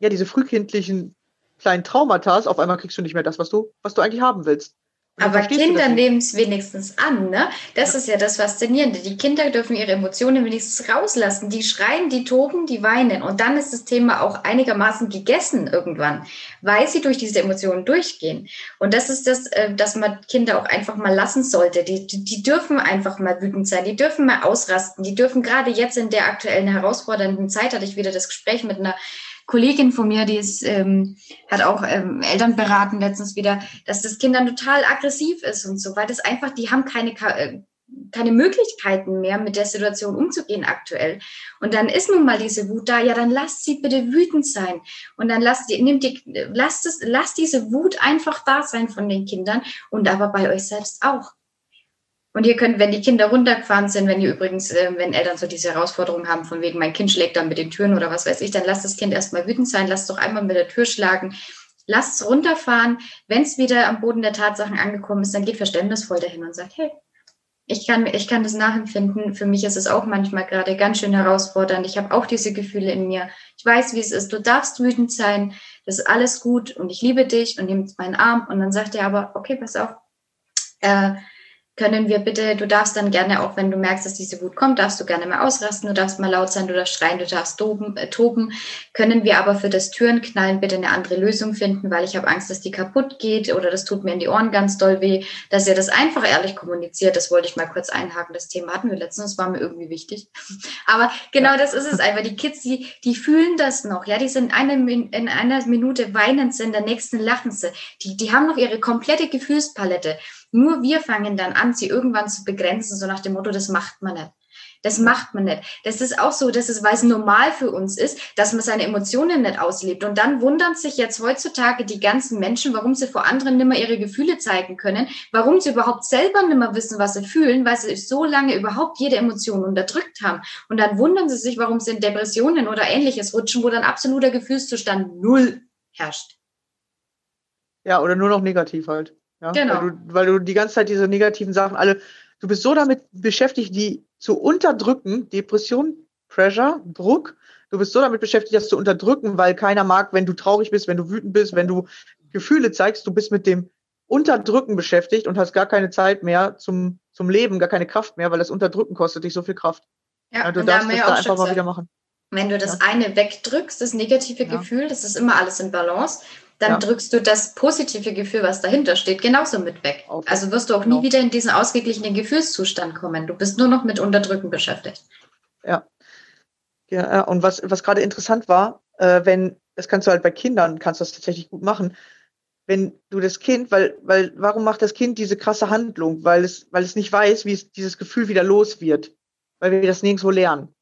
ja, diese frühkindlichen kleinen Traumata. Auf einmal kriegst du nicht mehr das, was du, was du eigentlich haben willst. Aber Kinder nehmen es wenigstens an, ne? Das ja. ist ja das Faszinierende. Die Kinder dürfen ihre Emotionen wenigstens rauslassen. Die schreien, die toben, die weinen. Und dann ist das Thema auch einigermaßen gegessen irgendwann, weil sie durch diese Emotionen durchgehen. Und das ist das, äh, dass man Kinder auch einfach mal lassen sollte. Die, die, die dürfen einfach mal wütend sein. Die dürfen mal ausrasten. Die dürfen gerade jetzt in der aktuellen herausfordernden Zeit, hatte ich wieder das Gespräch mit einer Kollegin von mir, die ist, ähm, hat auch ähm, Eltern beraten letztens wieder, dass das Kind dann total aggressiv ist und so, weil das einfach, die haben keine, äh, keine Möglichkeiten mehr, mit der Situation umzugehen aktuell. Und dann ist nun mal diese Wut da, ja, dann lasst sie bitte wütend sein. Und dann lasst die, nimmt die, lasst es, lasst diese Wut einfach da sein von den Kindern und aber bei euch selbst auch. Und ihr könnt, wenn die Kinder runtergefahren sind, wenn ihr übrigens, äh, wenn Eltern so diese Herausforderung haben, von wegen, mein Kind schlägt dann mit den Türen oder was weiß ich, dann lasst das Kind erstmal wütend sein, lasst doch einmal mit der Tür schlagen, lasst es runterfahren. Wenn es wieder am Boden der Tatsachen angekommen ist, dann geht verständnisvoll dahin und sagt, hey, ich kann, ich kann das nachempfinden. Für mich ist es auch manchmal gerade ganz schön herausfordernd. Ich habe auch diese Gefühle in mir. Ich weiß, wie es ist. Du darfst wütend sein. Das ist alles gut und ich liebe dich und nimmt meinen Arm. Und dann sagt er aber, okay, pass auf. Äh, können wir bitte, du darfst dann gerne auch, wenn du merkst, dass diese Wut kommt, darfst du gerne mal ausrasten, du darfst mal laut sein, du darfst schreien, du darfst toben, äh, toben. Können wir aber für das Türenknallen bitte eine andere Lösung finden, weil ich habe Angst, dass die kaputt geht oder das tut mir in die Ohren ganz doll weh, dass ihr das einfach ehrlich kommuniziert. Das wollte ich mal kurz einhaken. Das Thema hatten wir letztens, war mir irgendwie wichtig. Aber genau das ist es einfach. Die Kids, die, die fühlen das noch. Ja, die sind eine, in einer Minute weinend, sie, in der nächsten lachen sie. Die, die haben noch ihre komplette Gefühlspalette. Nur wir fangen dann an, sie irgendwann zu begrenzen, so nach dem Motto, das macht man nicht. Das macht man nicht. Das ist auch so, dass es, weil es normal für uns ist, dass man seine Emotionen nicht auslebt. Und dann wundern sich jetzt heutzutage die ganzen Menschen, warum sie vor anderen nimmer ihre Gefühle zeigen können, warum sie überhaupt selber nimmer wissen, was sie fühlen, weil sie so lange überhaupt jede Emotion unterdrückt haben. Und dann wundern sie sich, warum sie in Depressionen oder ähnliches rutschen, wo dann absoluter Gefühlszustand null herrscht. Ja, oder nur noch negativ halt. Ja? Genau. Weil du, weil du die ganze Zeit diese negativen Sachen alle, du bist so damit beschäftigt, die zu unterdrücken, Depression, Pressure, Druck. Du bist so damit beschäftigt, das zu unterdrücken, weil keiner mag, wenn du traurig bist, wenn du wütend bist, wenn du Gefühle zeigst. Du bist mit dem Unterdrücken beschäftigt und hast gar keine Zeit mehr zum, zum Leben, gar keine Kraft mehr, weil das Unterdrücken kostet dich so viel Kraft. Ja, ja du darfst da das da einfach mal wieder machen. Wenn du das ja. eine wegdrückst, das negative ja. Gefühl, das ist immer alles in Balance, dann ja. drückst du das positive Gefühl, was dahinter steht, genauso mit weg. Okay. Also wirst du auch genau. nie wieder in diesen ausgeglichenen Gefühlszustand kommen. Du bist nur noch mit Unterdrücken beschäftigt. Ja. Ja, und was, was gerade interessant war, äh, wenn, das kannst du halt bei Kindern, kannst du das tatsächlich gut machen, wenn du das Kind, weil, weil, warum macht das Kind diese krasse Handlung? Weil es, weil es nicht weiß, wie es dieses Gefühl wieder los wird. Weil wir das nirgendwo lernen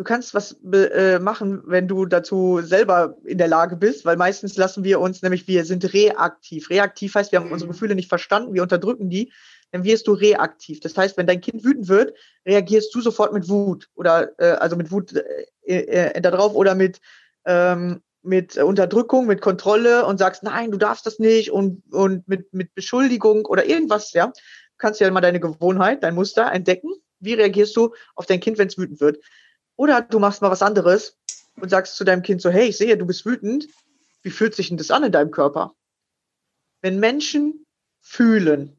du kannst was äh, machen, wenn du dazu selber in der Lage bist, weil meistens lassen wir uns, nämlich wir sind reaktiv. Reaktiv heißt, wir haben unsere mhm. Gefühle nicht verstanden, wir unterdrücken die, dann wirst du reaktiv. Das heißt, wenn dein Kind wütend wird, reagierst du sofort mit Wut oder äh, also mit Wut äh, äh, darauf oder mit ähm, mit Unterdrückung, mit Kontrolle und sagst, nein, du darfst das nicht und, und mit, mit Beschuldigung oder irgendwas, ja. Du kannst ja mal deine Gewohnheit, dein Muster entdecken. Wie reagierst du auf dein Kind, wenn es wütend wird? Oder du machst mal was anderes und sagst zu deinem Kind so, hey, ich sehe, du bist wütend. Wie fühlt sich denn das an in deinem Körper? Wenn Menschen fühlen,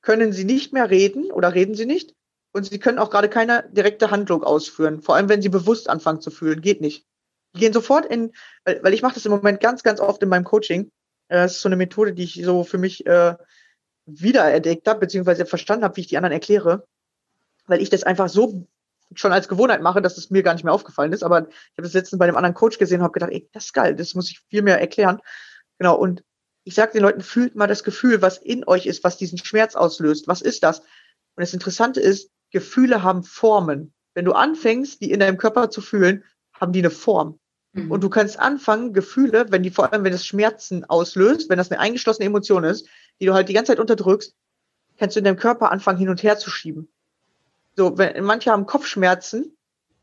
können sie nicht mehr reden oder reden sie nicht. Und sie können auch gerade keine direkte Handlung ausführen. Vor allem, wenn sie bewusst anfangen zu fühlen. Geht nicht. Die gehen sofort in, weil, weil ich mache das im Moment ganz, ganz oft in meinem Coaching. Äh, das ist so eine Methode, die ich so für mich äh, wiederentdeckt habe, beziehungsweise verstanden habe, wie ich die anderen erkläre. Weil ich das einfach so schon als Gewohnheit mache, dass es mir gar nicht mehr aufgefallen ist. Aber ich habe das letztens bei einem anderen Coach gesehen und habe gedacht, ey, das ist geil, das muss ich viel mehr erklären. Genau, und ich sage den Leuten, fühlt mal das Gefühl, was in euch ist, was diesen Schmerz auslöst. Was ist das? Und das Interessante ist, Gefühle haben Formen. Wenn du anfängst, die in deinem Körper zu fühlen, haben die eine Form. Mhm. Und du kannst anfangen, Gefühle, wenn die vor allem, wenn es Schmerzen auslöst, wenn das eine eingeschlossene Emotion ist, die du halt die ganze Zeit unterdrückst, kannst du in deinem Körper anfangen, hin und her zu schieben. So, wenn, manche haben Kopfschmerzen,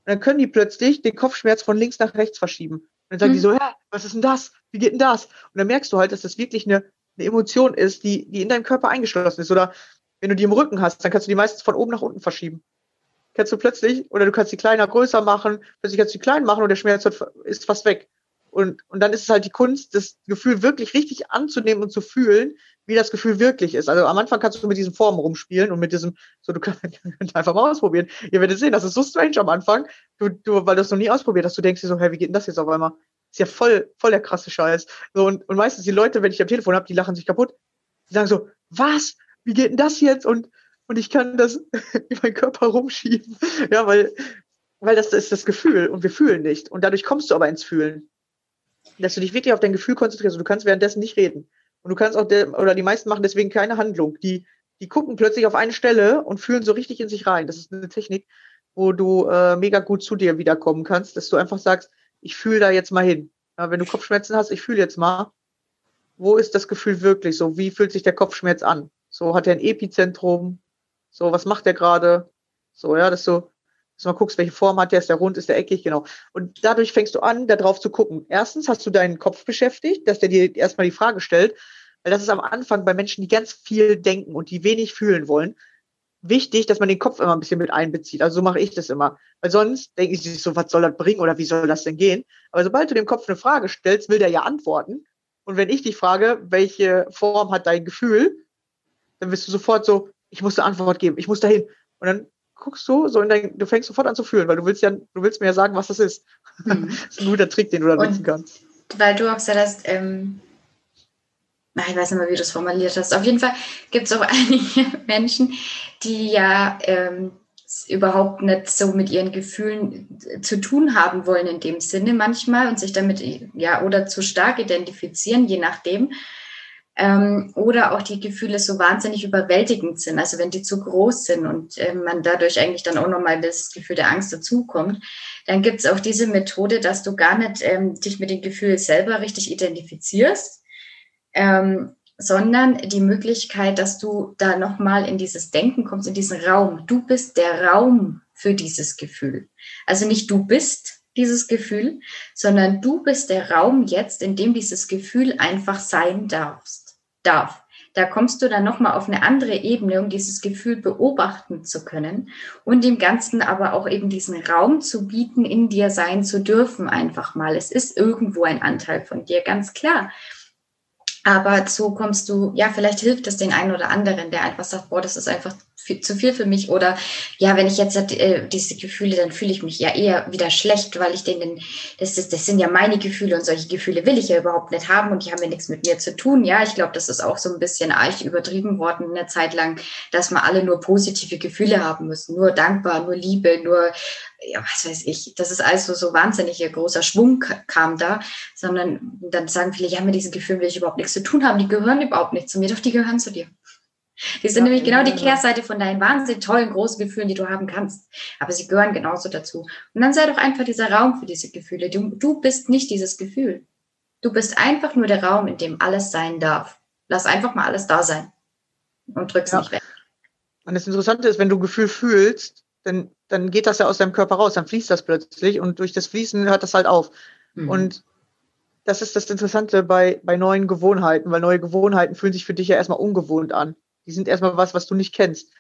dann können die plötzlich den Kopfschmerz von links nach rechts verschieben. Und dann sagen mhm. die so, ja, was ist denn das? Wie geht denn das? Und dann merkst du halt, dass das wirklich eine, eine Emotion ist, die, die in deinem Körper eingeschlossen ist. Oder wenn du die im Rücken hast, dann kannst du die meistens von oben nach unten verschieben. Kannst du plötzlich, oder du kannst die kleiner, größer machen, plötzlich kannst du die klein machen und der Schmerz ist fast weg. Und, und dann ist es halt die Kunst, das Gefühl wirklich richtig anzunehmen und zu fühlen, wie das Gefühl wirklich ist. Also am Anfang kannst du mit diesen Formen rumspielen und mit diesem, so du kannst, einfach mal ausprobieren. Ihr werdet sehen, das ist so strange am Anfang, du, du, weil du es noch nie ausprobiert hast. Du denkst dir so, hey, wie geht denn das jetzt auf einmal? Ist ja voll, voll der krasse Scheiß. So, und, und meistens die Leute, wenn ich am Telefon habe, die lachen sich kaputt. Die sagen so, was? Wie geht denn das jetzt? Und, und ich kann das in meinen Körper rumschieben. Ja, weil, weil das, ist das Gefühl und wir fühlen nicht. Und dadurch kommst du aber ins Fühlen dass du dich wirklich auf dein Gefühl konzentrierst du kannst währenddessen nicht reden. Und du kannst auch, der, oder die meisten machen deswegen keine Handlung. Die, die gucken plötzlich auf eine Stelle und fühlen so richtig in sich rein. Das ist eine Technik, wo du äh, mega gut zu dir wiederkommen kannst, dass du einfach sagst, ich fühle da jetzt mal hin. Ja, wenn du Kopfschmerzen hast, ich fühle jetzt mal, wo ist das Gefühl wirklich so? Wie fühlt sich der Kopfschmerz an? So, hat er ein Epizentrum? So, was macht er gerade? So, ja, dass du dass mal guckst, welche Form hat der, ist der rund, ist der eckig, genau. Und dadurch fängst du an, da drauf zu gucken. Erstens hast du deinen Kopf beschäftigt, dass der dir erstmal die Frage stellt, weil das ist am Anfang bei Menschen, die ganz viel denken und die wenig fühlen wollen, wichtig, dass man den Kopf immer ein bisschen mit einbezieht. Also so mache ich das immer. Weil sonst denke ich sich so, was soll das bringen oder wie soll das denn gehen? Aber sobald du dem Kopf eine Frage stellst, will der ja antworten. Und wenn ich dich frage, welche Form hat dein Gefühl, dann wirst du sofort so, ich muss eine Antwort geben, ich muss dahin. Und dann guckst du so in dein, du fängst sofort an zu fühlen, weil du willst ja, du willst mir ja sagen, was das ist. Mhm. das ist ein guter Trick, den du da nutzen kannst. Weil du auch gesagt hast, ähm, ich weiß nicht mehr, wie du es formuliert hast. Auf jeden Fall gibt es auch einige Menschen, die ja ähm, überhaupt nicht so mit ihren Gefühlen zu tun haben wollen in dem Sinne manchmal und sich damit ja oder zu stark identifizieren, je nachdem. Ähm, oder auch die Gefühle so wahnsinnig überwältigend sind, also wenn die zu groß sind und äh, man dadurch eigentlich dann auch nochmal das Gefühl der Angst dazukommt, dann gibt es auch diese Methode, dass du gar nicht ähm, dich mit dem Gefühl selber richtig identifizierst, ähm, sondern die Möglichkeit, dass du da nochmal in dieses Denken kommst, in diesen Raum. Du bist der Raum für dieses Gefühl. Also nicht du bist dieses Gefühl, sondern du bist der Raum jetzt, in dem dieses Gefühl einfach sein darfst, darf. Da kommst du dann nochmal auf eine andere Ebene, um dieses Gefühl beobachten zu können und dem Ganzen aber auch eben diesen Raum zu bieten, in dir sein zu dürfen, einfach mal. Es ist irgendwo ein Anteil von dir, ganz klar. Aber so kommst du, ja, vielleicht hilft es den einen oder anderen, der einfach sagt, boah, das ist einfach viel, zu viel für mich. Oder ja, wenn ich jetzt äh, diese Gefühle, dann fühle ich mich ja eher wieder schlecht, weil ich denen, das, ist, das sind ja meine Gefühle und solche Gefühle will ich ja überhaupt nicht haben und die haben ja nichts mit mir zu tun. Ja, ich glaube, das ist auch so ein bisschen arg übertrieben worden eine Zeit lang, dass wir alle nur positive Gefühle haben müssen, nur dankbar, nur Liebe, nur ja, was weiß ich, das ist alles so, wahnsinnig großer Schwung kam da, sondern dann sagen viele, ja, mit diesen Gefühlen will ich überhaupt nichts zu tun haben, die gehören überhaupt nicht zu mir, doch die gehören zu dir. Die sind ja, nämlich genau die Kehrseite von deinen wahnsinnig tollen, großen Gefühlen, die du haben kannst. Aber sie gehören genauso dazu. Und dann sei doch einfach dieser Raum für diese Gefühle. Du, du bist nicht dieses Gefühl. Du bist einfach nur der Raum, in dem alles sein darf. Lass einfach mal alles da sein. Und drück's ja. nicht weg. Und das Interessante ist, wenn du Gefühl fühlst, dann, dann geht das ja aus deinem Körper raus, dann fließt das plötzlich und durch das Fließen hört das halt auf. Mhm. Und das ist das Interessante bei, bei neuen Gewohnheiten, weil neue Gewohnheiten fühlen sich für dich ja erstmal ungewohnt an. Die sind erstmal was, was du nicht kennst.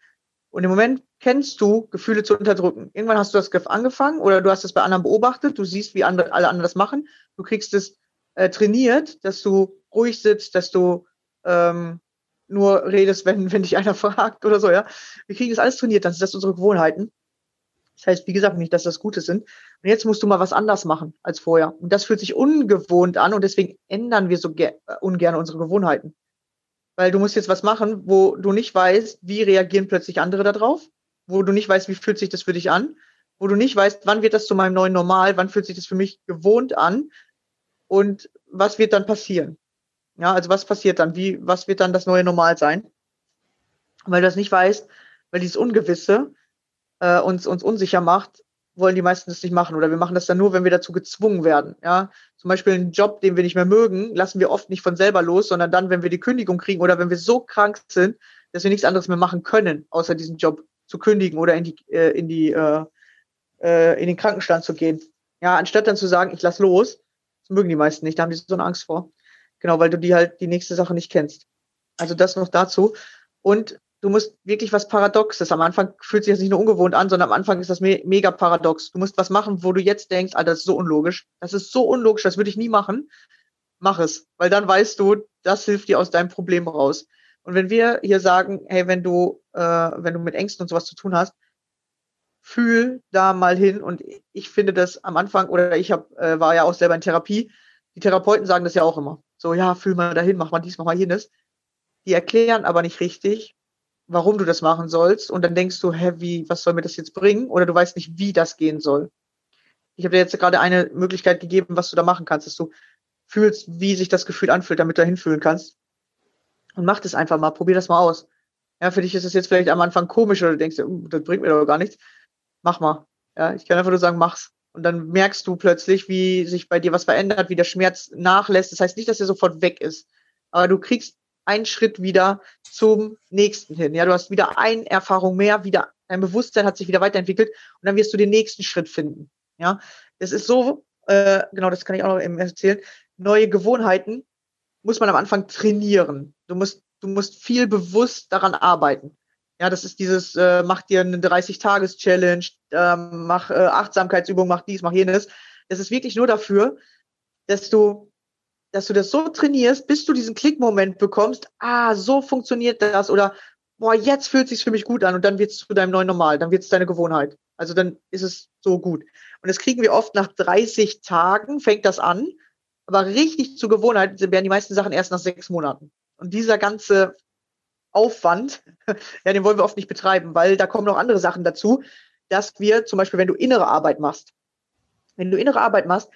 Und im Moment kennst du, Gefühle zu unterdrücken. Irgendwann hast du das angefangen oder du hast es bei anderen beobachtet, du siehst, wie andere, alle anderen das machen. Du kriegst es äh, trainiert, dass du ruhig sitzt, dass du ähm, nur redest, wenn, wenn dich einer fragt oder so, ja. Wir kriegen das alles trainiert, dann sind das unsere Gewohnheiten. Das heißt, wie gesagt, nicht, dass das Gute sind. Und jetzt musst du mal was anders machen als vorher. Und das fühlt sich ungewohnt an und deswegen ändern wir so ungern unsere Gewohnheiten. Weil du musst jetzt was machen, wo du nicht weißt, wie reagieren plötzlich andere darauf, wo du nicht weißt, wie fühlt sich das für dich an, wo du nicht weißt, wann wird das zu meinem neuen Normal, wann fühlt sich das für mich gewohnt an und was wird dann passieren. Ja, also was passiert dann? Wie, was wird dann das neue Normal sein? Weil du das nicht weißt, weil dieses Ungewisse äh, uns, uns unsicher macht, wollen die meisten das nicht machen. Oder wir machen das dann nur, wenn wir dazu gezwungen werden. Ja, zum Beispiel einen Job, den wir nicht mehr mögen, lassen wir oft nicht von selber los, sondern dann, wenn wir die Kündigung kriegen oder wenn wir so krank sind, dass wir nichts anderes mehr machen können, außer diesen Job zu kündigen oder in die, äh, in die, äh, äh, in den Krankenstand zu gehen. Ja, anstatt dann zu sagen, ich lass los, das mögen die meisten nicht, da haben die so eine Angst vor. Genau, weil du die halt die nächste Sache nicht kennst. Also das noch dazu. Und du musst wirklich was Paradoxes. Am Anfang fühlt sich das nicht nur ungewohnt an, sondern am Anfang ist das me mega paradox. Du musst was machen, wo du jetzt denkst, Alter, das ist so unlogisch. Das ist so unlogisch, das würde ich nie machen. Mach es, weil dann weißt du, das hilft dir aus deinem Problem raus. Und wenn wir hier sagen, hey, wenn du, äh, wenn du mit Ängsten und sowas zu tun hast, fühl da mal hin. Und ich finde das am Anfang, oder ich hab, äh, war ja auch selber in Therapie, die Therapeuten sagen das ja auch immer. So, ja, fühl mal dahin, mach mal dies, mach mal jenes. Die erklären aber nicht richtig, warum du das machen sollst und dann denkst du, hä, wie, was soll mir das jetzt bringen? Oder du weißt nicht, wie das gehen soll. Ich habe dir jetzt gerade eine Möglichkeit gegeben, was du da machen kannst, dass du fühlst, wie sich das Gefühl anfühlt, damit du da hinfühlen kannst. Und mach das einfach mal, probier das mal aus. Ja, für dich ist es jetzt vielleicht am Anfang komisch oder du denkst, uh, das bringt mir doch gar nichts. Mach mal. Ja, ich kann einfach nur sagen, mach's. Und dann merkst du plötzlich, wie sich bei dir was verändert, wie der Schmerz nachlässt. Das heißt nicht, dass er sofort weg ist. Aber du kriegst einen Schritt wieder zum nächsten hin. Ja, du hast wieder eine Erfahrung mehr, wieder dein Bewusstsein hat sich wieder weiterentwickelt und dann wirst du den nächsten Schritt finden. Ja, das ist so, äh, genau, das kann ich auch noch eben erzählen. Neue Gewohnheiten muss man am Anfang trainieren. Du musst, du musst viel bewusst daran arbeiten. Ja, das ist dieses, äh, mach dir eine 30-Tages-Challenge, äh, mach äh, Achtsamkeitsübung, mach dies, mach jenes. Das ist wirklich nur dafür, dass du dass du das so trainierst, bis du diesen Klickmoment bekommst, ah, so funktioniert das oder boah, jetzt fühlt sich's für mich gut an und dann wird's zu deinem neuen Normal, dann wird's deine Gewohnheit. Also dann ist es so gut. Und das kriegen wir oft nach 30 Tagen, fängt das an. Aber richtig zur Gewohnheit werden die meisten Sachen erst nach sechs Monaten. Und dieser ganze Aufwand, ja, den wollen wir oft nicht betreiben, weil da kommen noch andere Sachen dazu, dass wir zum Beispiel, wenn du innere Arbeit machst, wenn du innere Arbeit machst,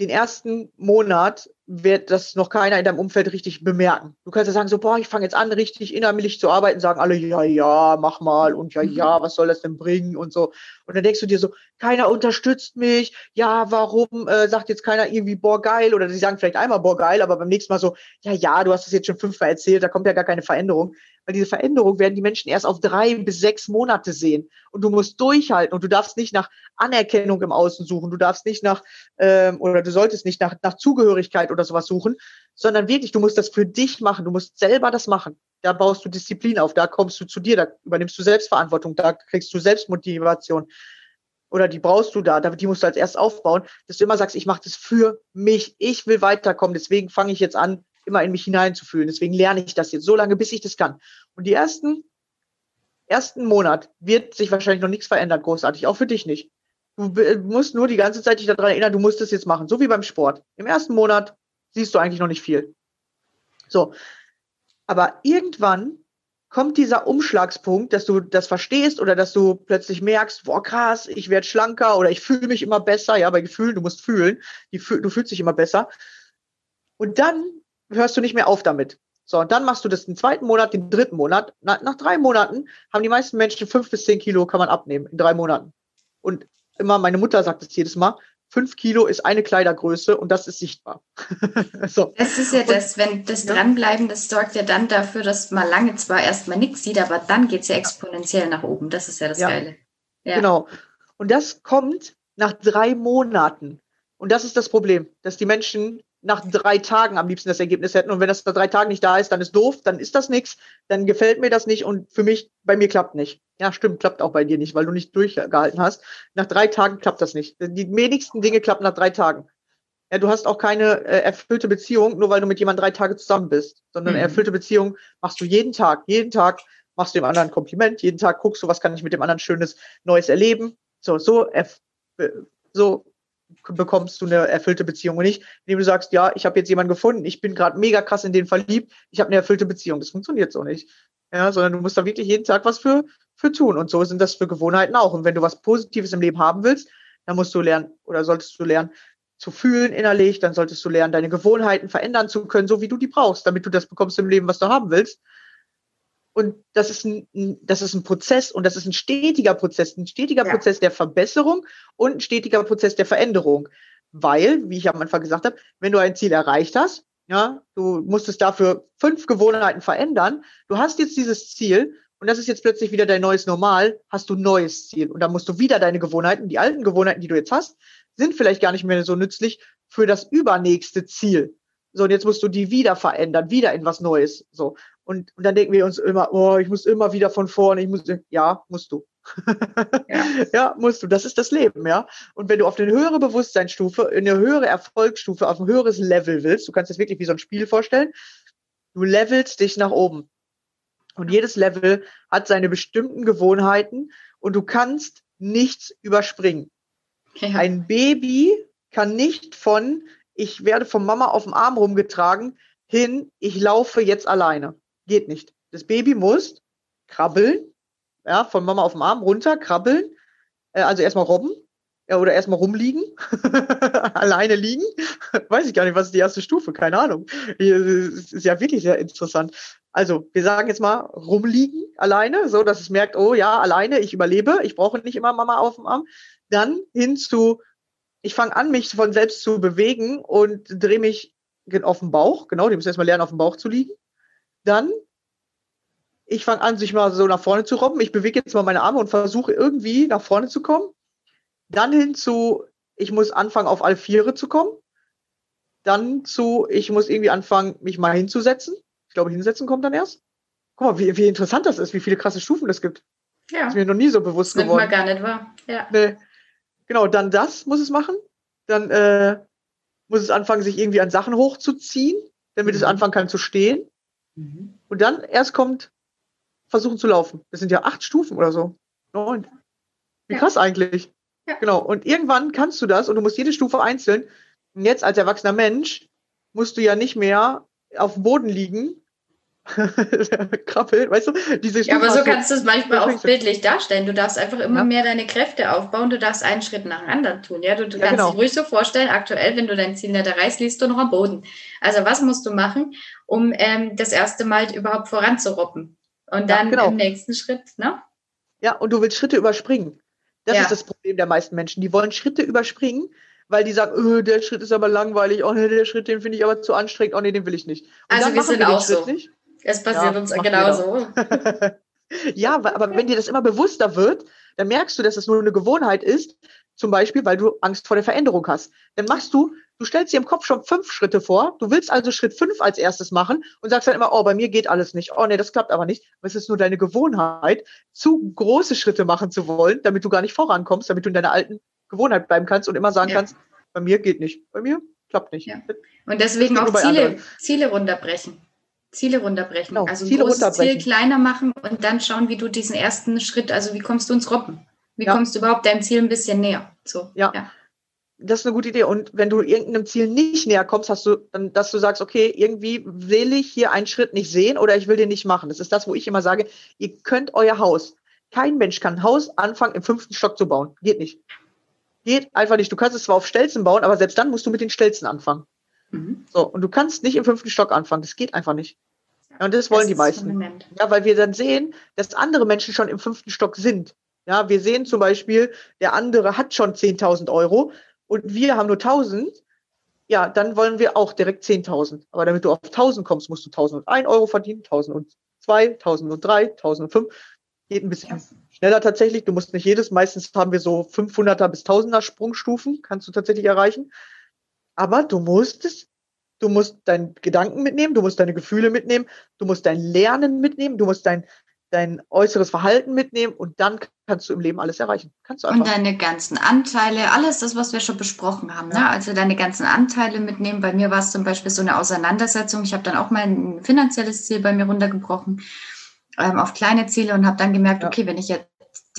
den ersten Monat wird das noch keiner in deinem Umfeld richtig bemerken. Du kannst ja sagen, so, boah, ich fange jetzt an, richtig innerlich zu arbeiten, sagen alle, ja, ja, mach mal und ja, ja, was soll das denn bringen und so. Und dann denkst du dir so, keiner unterstützt mich, ja, warum äh, sagt jetzt keiner irgendwie, boah, geil, oder sie sagen vielleicht einmal, boah, geil, aber beim nächsten Mal so, ja, ja, du hast es jetzt schon fünfmal erzählt, da kommt ja gar keine Veränderung. Weil diese Veränderung werden die Menschen erst auf drei bis sechs Monate sehen. Und du musst durchhalten und du darfst nicht nach Anerkennung im Außen suchen, du darfst nicht nach, ähm, oder du solltest nicht nach, nach Zugehörigkeit oder sowas suchen, sondern wirklich, du musst das für dich machen, du musst selber das machen. Da baust du Disziplin auf, da kommst du zu dir, da übernimmst du Selbstverantwortung, da kriegst du Selbstmotivation oder die brauchst du da, die musst du als erst aufbauen, dass du immer sagst, ich mache das für mich, ich will weiterkommen, deswegen fange ich jetzt an, immer in mich hineinzufühlen. Deswegen lerne ich das jetzt so lange, bis ich das kann. Und die ersten, ersten Monat wird sich wahrscheinlich noch nichts verändern, großartig, auch für dich nicht. Du musst nur die ganze Zeit dich daran erinnern, du musst das jetzt machen, so wie beim Sport. Im ersten Monat siehst du eigentlich noch nicht viel. So. Aber irgendwann kommt dieser Umschlagspunkt, dass du das verstehst oder dass du plötzlich merkst, boah, krass, ich werde schlanker oder ich fühle mich immer besser. Ja, bei Gefühlen, du musst fühlen, du fühlst dich immer besser. Und dann hörst du nicht mehr auf damit. So, und dann machst du das den zweiten Monat, den dritten Monat. Nach, nach drei Monaten haben die meisten Menschen fünf bis zehn Kilo kann man abnehmen in drei Monaten. Und immer, meine Mutter sagt es jedes Mal, fünf Kilo ist eine Kleidergröße und das ist sichtbar. so. Das ist ja das, wenn das. Dranbleiben, das sorgt ja dann dafür, dass man lange zwar erstmal nichts sieht, aber dann geht es ja exponentiell nach oben. Das ist ja das ja. Geile. Ja. Genau. Und das kommt nach drei Monaten. Und das ist das Problem, dass die Menschen nach drei Tagen am liebsten das Ergebnis hätten. Und wenn das nach drei Tagen nicht da ist, dann ist doof, dann ist das nichts, dann gefällt mir das nicht und für mich, bei mir klappt nicht. Ja, stimmt, klappt auch bei dir nicht, weil du nicht durchgehalten hast. Nach drei Tagen klappt das nicht. Die wenigsten Dinge klappen nach drei Tagen. Ja, du hast auch keine äh, erfüllte Beziehung, nur weil du mit jemandem drei Tage zusammen bist, sondern mhm. erfüllte Beziehung machst du jeden Tag. Jeden Tag machst du dem anderen ein Kompliment, jeden Tag guckst du, was kann ich mit dem anderen Schönes Neues erleben. So, so, so bekommst du eine erfüllte Beziehung und nicht, indem du sagst, ja, ich habe jetzt jemanden gefunden, ich bin gerade mega krass in den verliebt, ich habe eine erfüllte Beziehung. Das funktioniert so nicht. Ja, sondern du musst da wirklich jeden Tag was für, für tun. Und so sind das für Gewohnheiten auch. Und wenn du was Positives im Leben haben willst, dann musst du lernen oder solltest du lernen, zu fühlen innerlich, dann solltest du lernen, deine Gewohnheiten verändern zu können, so wie du die brauchst, damit du das bekommst im Leben, was du haben willst. Und das ist ein, das ist ein Prozess und das ist ein stetiger Prozess, ein stetiger ja. Prozess der Verbesserung und ein stetiger Prozess der Veränderung. Weil, wie ich am Anfang gesagt habe, wenn du ein Ziel erreicht hast, ja, du musstest dafür fünf Gewohnheiten verändern, du hast jetzt dieses Ziel und das ist jetzt plötzlich wieder dein neues Normal, hast du ein neues Ziel und dann musst du wieder deine Gewohnheiten, die alten Gewohnheiten, die du jetzt hast, sind vielleicht gar nicht mehr so nützlich für das übernächste Ziel. So, und jetzt musst du die wieder verändern, wieder in was Neues. So. Und, und dann denken wir uns immer, oh, ich muss immer wieder von vorne, ich muss, ja, musst du. ja. ja. musst du. Das ist das Leben, ja. Und wenn du auf eine höhere Bewusstseinsstufe, eine höhere Erfolgsstufe, auf ein höheres Level willst, du kannst es wirklich wie so ein Spiel vorstellen, du levelst dich nach oben. Und jedes Level hat seine bestimmten Gewohnheiten und du kannst nichts überspringen. Ja. Ein Baby kann nicht von, ich werde von Mama auf dem Arm rumgetragen, hin, ich laufe jetzt alleine. Geht nicht. Das Baby muss krabbeln, ja, von Mama auf dem Arm runter, krabbeln, äh, also erstmal robben ja, oder erstmal rumliegen, alleine liegen. Weiß ich gar nicht, was ist die erste Stufe, keine Ahnung. Ist ja wirklich sehr interessant. Also, wir sagen jetzt mal rumliegen alleine, so dass es merkt, oh ja, alleine, ich überlebe, ich brauche nicht immer Mama auf dem Arm. Dann hin zu, ich fange an, mich von selbst zu bewegen und drehe mich auf den Bauch, genau, die müssen erstmal lernen, auf dem Bauch zu liegen. Dann, ich fange an, sich mal so nach vorne zu robben. Ich bewege jetzt mal meine Arme und versuche irgendwie nach vorne zu kommen. Dann hin zu, ich muss anfangen, auf alle Viere zu kommen. Dann zu, ich muss irgendwie anfangen, mich mal hinzusetzen. Ich glaube, hinsetzen kommt dann erst. Guck mal, wie, wie interessant das ist, wie viele krasse Stufen das gibt. Ja. Das ist mir noch nie so bewusst das geworden. Das gar nicht wahr. Ja. Nee. Genau, dann das muss es machen. Dann äh, muss es anfangen, sich irgendwie an Sachen hochzuziehen, damit mhm. es anfangen kann zu stehen. Mhm. Und dann erst kommt versuchen zu laufen. Das sind ja acht Stufen oder so. Neun. Wie krass eigentlich. Ja. Genau. Und irgendwann kannst du das und du musst jede Stufe einzeln. Und jetzt als erwachsener Mensch musst du ja nicht mehr auf dem Boden liegen, krabbelt, weißt du? Diese ja, aber so kannst du es manchmal auch bildlich darstellen. Du darfst einfach immer ja. mehr deine Kräfte aufbauen. Du darfst einen Schritt nach dem anderen tun. Ja, du, du ja, kannst genau. dich ruhig so vorstellen, aktuell, wenn du dein Ziel nicht erreichst, liegst du noch am Boden. Also was musst du machen, um ähm, das erste Mal überhaupt voranzuroppen? Und dann ja, genau. im nächsten Schritt, ne? Ja, und du willst Schritte überspringen. Das ist das Problem der meisten Menschen. Die wollen Schritte überspringen, weil die sagen, oh, der Schritt ist aber langweilig, oh nee, der Schritt, den finde ich aber zu anstrengend, oh nee, den will ich nicht. Und also wir sind auch so. Nicht. Es passiert ja, uns genauso. ja, aber wenn dir das immer bewusster wird, dann merkst du, dass es nur eine Gewohnheit ist, zum Beispiel, weil du Angst vor der Veränderung hast. Dann machst du, du stellst dir im Kopf schon fünf Schritte vor, du willst also Schritt fünf als erstes machen und sagst dann immer, oh, bei mir geht alles nicht, oh nee, das klappt aber nicht. Aber es ist nur deine Gewohnheit, zu große Schritte machen zu wollen, damit du gar nicht vorankommst, damit du in deiner alten Gewohnheit bleiben kannst und immer sagen ja. kannst, bei mir geht nicht, bei mir klappt nicht. Ja. Und deswegen auch Ziele, Ziele runterbrechen. Ziele runterbrechen. Genau, also Ziele großes Ziel kleiner machen und dann schauen, wie du diesen ersten Schritt, also wie kommst du ins Robben? Wie ja. kommst du überhaupt deinem Ziel ein bisschen näher? So, ja. ja. Das ist eine gute Idee. Und wenn du irgendeinem Ziel nicht näher kommst, hast du dann, dass du sagst, okay, irgendwie will ich hier einen Schritt nicht sehen oder ich will den nicht machen. Das ist das, wo ich immer sage, ihr könnt euer Haus. Kein Mensch kann ein Haus anfangen, im fünften Stock zu bauen. Geht nicht. Geht einfach nicht. Du kannst es zwar auf Stelzen bauen, aber selbst dann musst du mit den Stelzen anfangen. Mhm. So, und du kannst nicht im fünften Stock anfangen. Das geht einfach nicht. Ja, und das wollen das die meisten. Ja, weil wir dann sehen, dass andere Menschen schon im fünften Stock sind. Ja, wir sehen zum Beispiel, der andere hat schon 10.000 Euro und wir haben nur 1.000. Ja, dann wollen wir auch direkt 10.000. Aber damit du auf 1.000 kommst, musst du 1.001 Euro verdienen, 1.002, 1.003, 1.005. Geht ein bisschen ja. schneller tatsächlich. Du musst nicht jedes, meistens haben wir so 500er bis 1000er Sprungstufen, kannst du tatsächlich erreichen. Aber du musst es, du musst deinen Gedanken mitnehmen, du musst deine Gefühle mitnehmen, du musst dein Lernen mitnehmen, du musst dein, dein äußeres Verhalten mitnehmen und dann kannst du im Leben alles erreichen. Kannst du einfach. Und deine ganzen Anteile, alles das, was wir schon besprochen haben. Ne? Also deine ganzen Anteile mitnehmen. Bei mir war es zum Beispiel so eine Auseinandersetzung. Ich habe dann auch mein finanzielles Ziel bei mir runtergebrochen ähm, auf kleine Ziele und habe dann gemerkt, ja. okay, wenn ich jetzt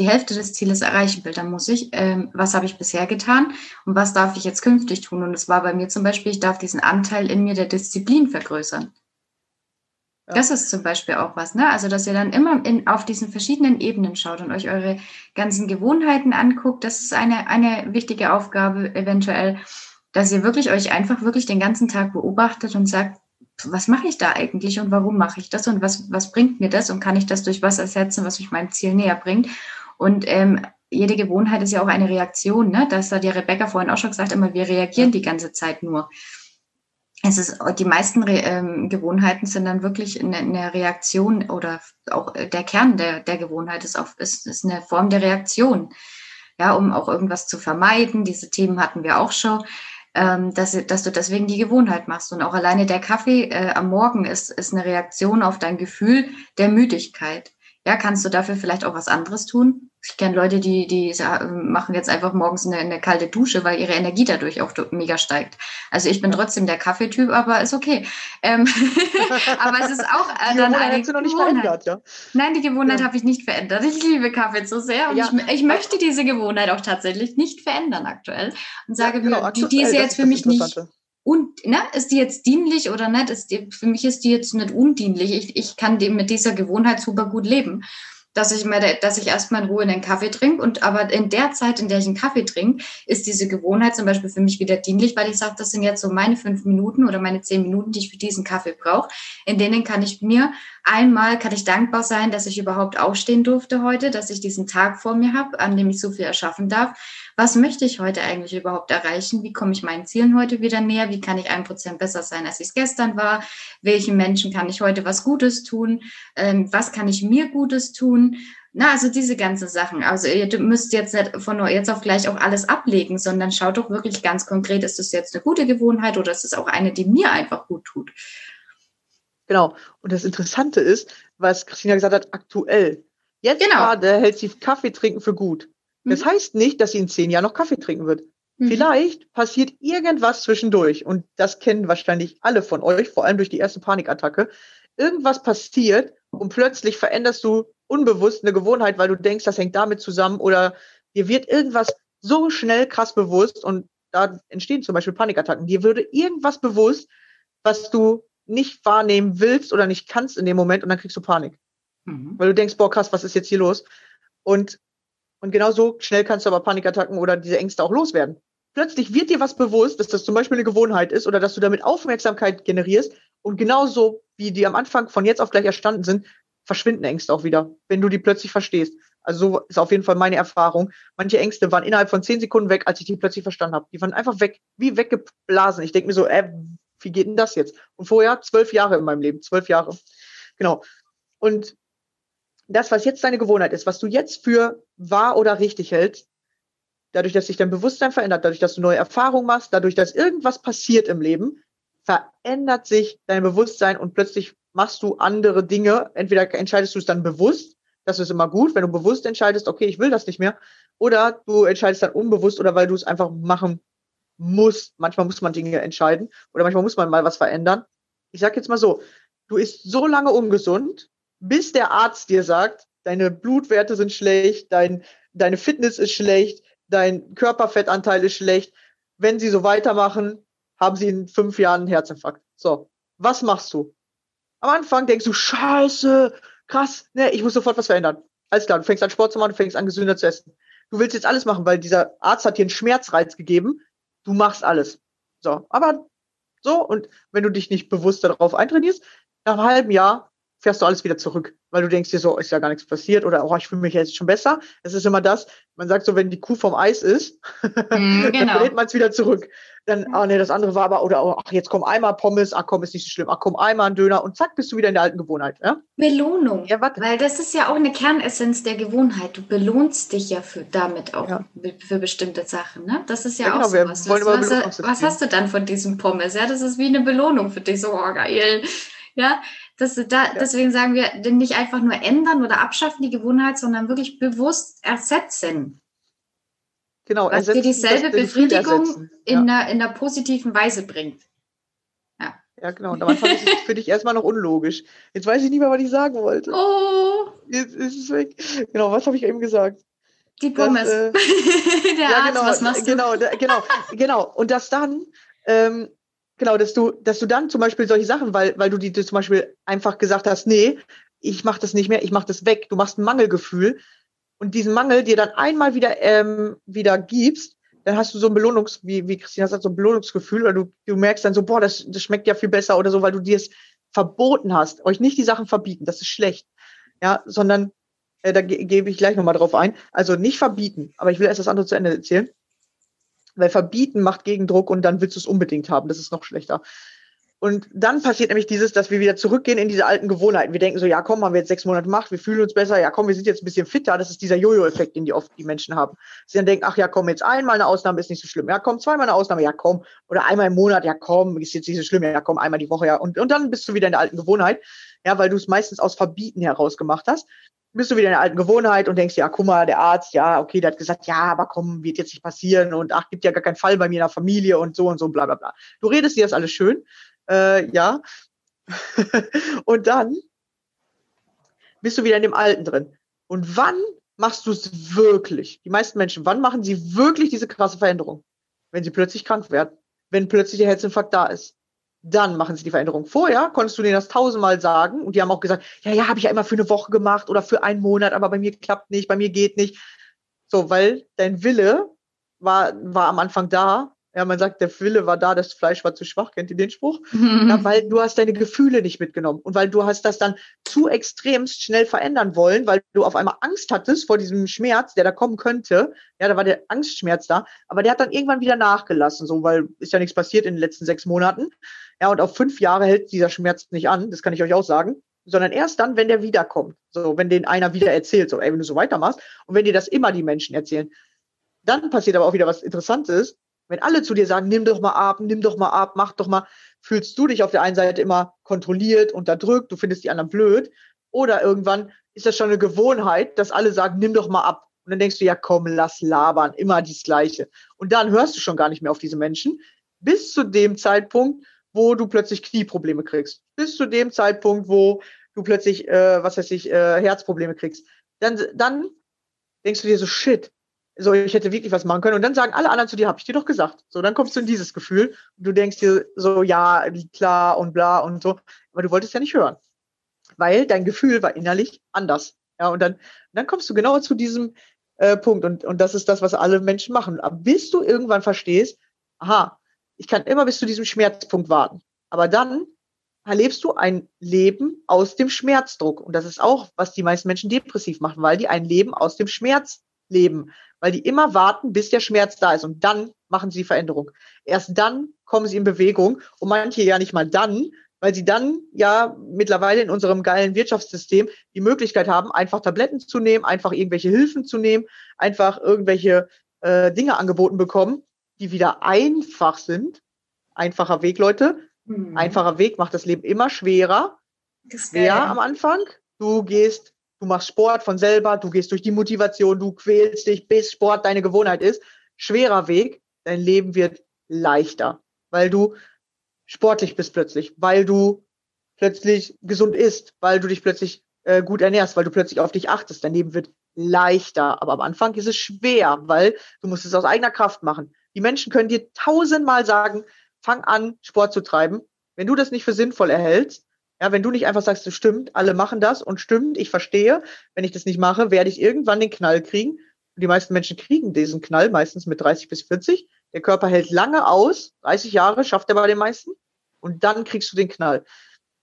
die Hälfte des Zieles erreichen will, dann muss ich, ähm, was habe ich bisher getan und was darf ich jetzt künftig tun? Und es war bei mir zum Beispiel, ich darf diesen Anteil in mir der Disziplin vergrößern. Ja. Das ist zum Beispiel auch was, ne? Also, dass ihr dann immer in, auf diesen verschiedenen Ebenen schaut und euch eure ganzen Gewohnheiten anguckt. Das ist eine, eine wichtige Aufgabe eventuell, dass ihr wirklich euch einfach wirklich den ganzen Tag beobachtet und sagt, was mache ich da eigentlich und warum mache ich das und was, was bringt mir das und kann ich das durch was ersetzen, was mich meinem Ziel näher bringt. Und ähm, jede Gewohnheit ist ja auch eine Reaktion. Ne? Das hat ja Rebecca vorhin auch schon gesagt, immer wir reagieren die ganze Zeit nur. Es ist, die meisten Re ähm, Gewohnheiten sind dann wirklich eine, eine, Reaktion oder auch der Kern der, der Gewohnheit ist, auch, ist, ist eine Form der Reaktion. Ja, um auch irgendwas zu vermeiden. Diese Themen hatten wir auch schon ähm, dass, dass du deswegen die Gewohnheit machst. Und auch alleine der Kaffee äh, am Morgen ist, ist eine Reaktion auf dein Gefühl der Müdigkeit. Ja, kannst du dafür vielleicht auch was anderes tun? Ich kenne Leute, die, die machen jetzt einfach morgens eine, eine, kalte Dusche, weil ihre Energie dadurch auch mega steigt. Also ich bin trotzdem der Kaffeetyp, aber ist okay. Ähm, aber es ist auch äh, dann eine Gewohnheit. Nicht verändert, ja? Nein, die Gewohnheit ja. habe ich nicht verändert. Ich liebe Kaffee so sehr und ja. ich, ich, möchte diese Gewohnheit auch tatsächlich nicht verändern aktuell und sage ja, genau, mir, die, die ist jetzt für mich nicht und ne, ist die jetzt dienlich oder nicht? Ist die, für mich ist die jetzt nicht undienlich. Ich, ich kann dem mit dieser Gewohnheit super gut leben dass ich, mal, dass ich erstmal in Ruhe einen Kaffee trinke. Und aber in der Zeit, in der ich einen Kaffee trinke, ist diese Gewohnheit zum Beispiel für mich wieder dienlich, weil ich sage, das sind jetzt so meine fünf Minuten oder meine zehn Minuten, die ich für diesen Kaffee brauche. In denen kann ich mir einmal, kann ich dankbar sein, dass ich überhaupt aufstehen durfte heute, dass ich diesen Tag vor mir habe, an dem ich so viel erschaffen darf was möchte ich heute eigentlich überhaupt erreichen? Wie komme ich meinen Zielen heute wieder näher? Wie kann ich ein Prozent besser sein, als ich es gestern war? Welchen Menschen kann ich heute was Gutes tun? Ähm, was kann ich mir Gutes tun? Na, also diese ganzen Sachen. Also ihr müsst jetzt nicht von jetzt auf gleich auch alles ablegen, sondern schaut doch wirklich ganz konkret, ist das jetzt eine gute Gewohnheit oder ist es auch eine, die mir einfach gut tut? Genau. Und das Interessante ist, was Christina gesagt hat, aktuell. Jetzt genau. gerade hält sie Kaffee trinken für gut. Das mhm. heißt nicht, dass sie in zehn Jahren noch Kaffee trinken wird. Mhm. Vielleicht passiert irgendwas zwischendurch und das kennen wahrscheinlich alle von euch, vor allem durch die erste Panikattacke. Irgendwas passiert und plötzlich veränderst du unbewusst eine Gewohnheit, weil du denkst, das hängt damit zusammen oder dir wird irgendwas so schnell krass bewusst und da entstehen zum Beispiel Panikattacken. Dir würde irgendwas bewusst, was du nicht wahrnehmen willst oder nicht kannst in dem Moment und dann kriegst du Panik. Mhm. Weil du denkst, boah, krass, was ist jetzt hier los? Und, und genau so schnell kannst du aber Panikattacken oder diese Ängste auch loswerden. Plötzlich wird dir was bewusst, dass das zum Beispiel eine Gewohnheit ist oder dass du damit Aufmerksamkeit generierst und genauso wie die am Anfang von jetzt auf gleich erstanden sind, verschwinden Ängste auch wieder, wenn du die plötzlich verstehst. Also so ist auf jeden Fall meine Erfahrung. Manche Ängste waren innerhalb von zehn Sekunden weg, als ich die plötzlich verstanden habe. Die waren einfach weg, wie weggeblasen. Ich denke mir so, äh, wie geht denn das jetzt? Und vorher zwölf Jahre in meinem Leben, zwölf Jahre. Genau. Und das, was jetzt deine Gewohnheit ist, was du jetzt für wahr oder richtig hältst, dadurch, dass sich dein Bewusstsein verändert, dadurch, dass du neue Erfahrungen machst, dadurch, dass irgendwas passiert im Leben, verändert sich dein Bewusstsein und plötzlich machst du andere Dinge. Entweder entscheidest du es dann bewusst, das ist immer gut, wenn du bewusst entscheidest, okay, ich will das nicht mehr, oder du entscheidest dann unbewusst oder weil du es einfach machen musst. Manchmal muss man Dinge entscheiden oder manchmal muss man mal was verändern. Ich sag jetzt mal so, du isst so lange ungesund, bis der Arzt dir sagt, deine Blutwerte sind schlecht, dein, deine Fitness ist schlecht, dein Körperfettanteil ist schlecht. Wenn sie so weitermachen, haben sie in fünf Jahren einen Herzinfarkt. So, was machst du? Am Anfang denkst du, scheiße, krass, ne, ich muss sofort was verändern. Alles klar, du fängst an Sport zu machen, du fängst an gesünder zu essen. Du willst jetzt alles machen, weil dieser Arzt hat dir einen Schmerzreiz gegeben. Du machst alles. So, aber so, und wenn du dich nicht bewusst darauf eintrainierst, nach einem halben Jahr fährst du alles wieder zurück, weil du denkst dir so, ist ja gar nichts passiert oder oh, ich fühle mich jetzt schon besser. Es ist immer das, man sagt so, wenn die Kuh vom Eis ist, mm, genau. dann dreht man es wieder zurück. Dann, ah nee, das andere war aber, oder oh, ach, jetzt komm einmal Pommes, ach komm, ist nicht so schlimm, ach komm, einmal ein Döner und zack, bist du wieder in der alten Gewohnheit. Ja? Belohnung. Ja, warte. Weil das ist ja auch eine Kernessenz der Gewohnheit. Du belohnst dich ja für, damit auch ja. für bestimmte Sachen. Ne? Das ist ja, ja auch genau, so was. Was, was, hast du dann von diesem Pommes? Ja, das ist wie eine Belohnung für dich. So, oh, geil. Ja, das, da, ja. deswegen sagen wir, nicht einfach nur ändern oder abschaffen die Gewohnheit, sondern wirklich bewusst ersetzen. Genau, was dir dieselbe Befriedigung in, ja. einer, in einer positiven Weise bringt. Ja, ja genau. Und am Anfang ist es für dich erstmal noch unlogisch. Jetzt weiß ich nicht mehr, was ich sagen wollte. Oh! Jetzt ist es weg. Genau, was habe ich eben gesagt? Die Pommes. Äh, Der ja, Arzt, genau, was machst du? Genau, genau, genau. Und das dann ähm, Genau, dass du, dass du dann zum Beispiel solche Sachen, weil, weil du die zum Beispiel einfach gesagt hast, nee, ich mache das nicht mehr, ich mache das weg. Du machst ein Mangelgefühl und diesen Mangel dir dann einmal wieder ähm, wieder gibst, dann hast du so ein Belohnungs, wie, wie Christina sagt, so ein Belohnungsgefühl, weil du, du merkst dann so, boah, das, das schmeckt ja viel besser oder so, weil du dir es verboten hast, euch nicht die Sachen verbieten, das ist schlecht. Ja, sondern äh, da ge gebe ich gleich nochmal drauf ein. Also nicht verbieten, aber ich will erst das andere zu Ende erzählen. Weil verbieten macht Gegendruck und dann willst du es unbedingt haben. Das ist noch schlechter. Und dann passiert nämlich dieses, dass wir wieder zurückgehen in diese alten Gewohnheiten. Wir denken so, ja komm, haben wir jetzt sechs Monate gemacht, wir fühlen uns besser, ja komm, wir sind jetzt ein bisschen fitter. Das ist dieser Jojo-Effekt, den die oft die Menschen haben. Sie dann denken, ach ja komm, jetzt einmal eine Ausnahme ist nicht so schlimm. Ja komm, zweimal eine Ausnahme, ja komm. Oder einmal im Monat, ja komm, ist jetzt nicht so schlimm, ja komm, einmal die Woche, ja. Und, und dann bist du wieder in der alten Gewohnheit, ja, weil du es meistens aus Verbieten heraus gemacht hast bist du wieder in der alten Gewohnheit und denkst, ja, guck mal, der Arzt, ja, okay, der hat gesagt, ja, aber komm, wird jetzt nicht passieren und ach, gibt ja gar keinen Fall bei mir in der Familie und so und so, bla bla bla. Du redest dir das alles schön, äh, ja. und dann bist du wieder in dem Alten drin. Und wann machst du es wirklich? Die meisten Menschen, wann machen sie wirklich diese krasse Veränderung? Wenn sie plötzlich krank werden, wenn plötzlich der Herzinfarkt da ist dann machen sie die Veränderung. Vorher konntest du denen das tausendmal sagen und die haben auch gesagt, ja, ja, habe ich ja immer für eine Woche gemacht oder für einen Monat, aber bei mir klappt nicht, bei mir geht nicht. So, weil dein Wille war, war am Anfang da, ja, man sagt, der Wille war da, das Fleisch war zu schwach. Kennt ihr den Spruch? Mhm. Ja, weil du hast deine Gefühle nicht mitgenommen und weil du hast das dann zu extremst schnell verändern wollen, weil du auf einmal Angst hattest vor diesem Schmerz, der da kommen könnte. Ja, da war der Angstschmerz da, aber der hat dann irgendwann wieder nachgelassen, so, weil ist ja nichts passiert in den letzten sechs Monaten. Ja, und auf fünf Jahre hält dieser Schmerz nicht an, das kann ich euch auch sagen sondern erst dann, wenn der wiederkommt. So, wenn den einer wieder erzählt, so, ey, wenn du so weitermachst und wenn dir das immer die Menschen erzählen. Dann passiert aber auch wieder was Interessantes, wenn alle zu dir sagen, nimm doch mal ab, nimm doch mal ab, mach doch mal, fühlst du dich auf der einen Seite immer kontrolliert, unterdrückt, du findest die anderen blöd. Oder irgendwann ist das schon eine Gewohnheit, dass alle sagen, nimm doch mal ab. Und dann denkst du, ja komm, lass labern, immer das Gleiche. Und dann hörst du schon gar nicht mehr auf diese Menschen, bis zu dem Zeitpunkt, wo du plötzlich Knieprobleme kriegst. Bis zu dem Zeitpunkt, wo du plötzlich, äh, was weiß ich, äh, Herzprobleme kriegst. Dann, dann denkst du dir so, shit, so, ich hätte wirklich was machen können. Und dann sagen alle anderen zu dir, habe ich dir doch gesagt. So, dann kommst du in dieses Gefühl und du denkst dir so, ja, klar und bla und so. Aber du wolltest ja nicht hören. Weil dein Gefühl war innerlich anders. Ja, und dann, dann kommst du genau zu diesem äh, Punkt. Und, und das ist das, was alle Menschen machen. Aber bis du irgendwann verstehst, aha, ich kann immer bis zu diesem Schmerzpunkt warten. Aber dann erlebst du ein Leben aus dem Schmerzdruck. Und das ist auch, was die meisten Menschen depressiv machen, weil die ein Leben aus dem Schmerz leben, weil die immer warten, bis der Schmerz da ist. Und dann machen sie Veränderung. Erst dann kommen sie in Bewegung und manche ja nicht mal dann, weil sie dann ja mittlerweile in unserem geilen Wirtschaftssystem die Möglichkeit haben, einfach Tabletten zu nehmen, einfach irgendwelche Hilfen zu nehmen, einfach irgendwelche äh, Dinge angeboten bekommen, die wieder einfach sind. Einfacher Weg, Leute. Mhm. Einfacher Weg macht das Leben immer schwerer. Schwer am Anfang. Du gehst, du machst Sport von selber, du gehst durch die Motivation, du quälst dich, bis Sport deine Gewohnheit ist. Schwerer Weg, dein Leben wird leichter, weil du sportlich bist plötzlich, weil du plötzlich gesund isst, weil du dich plötzlich äh, gut ernährst, weil du plötzlich auf dich achtest. Dein Leben wird leichter. Aber am Anfang ist es schwer, weil du musst es aus eigener Kraft machen. Die Menschen können dir tausendmal sagen, fang an, Sport zu treiben. Wenn du das nicht für sinnvoll erhältst, ja, wenn du nicht einfach sagst, das stimmt, alle machen das und stimmt, ich verstehe, wenn ich das nicht mache, werde ich irgendwann den Knall kriegen. Und die meisten Menschen kriegen diesen Knall, meistens mit 30 bis 40. Der Körper hält lange aus, 30 Jahre schafft er bei den meisten. Und dann kriegst du den Knall.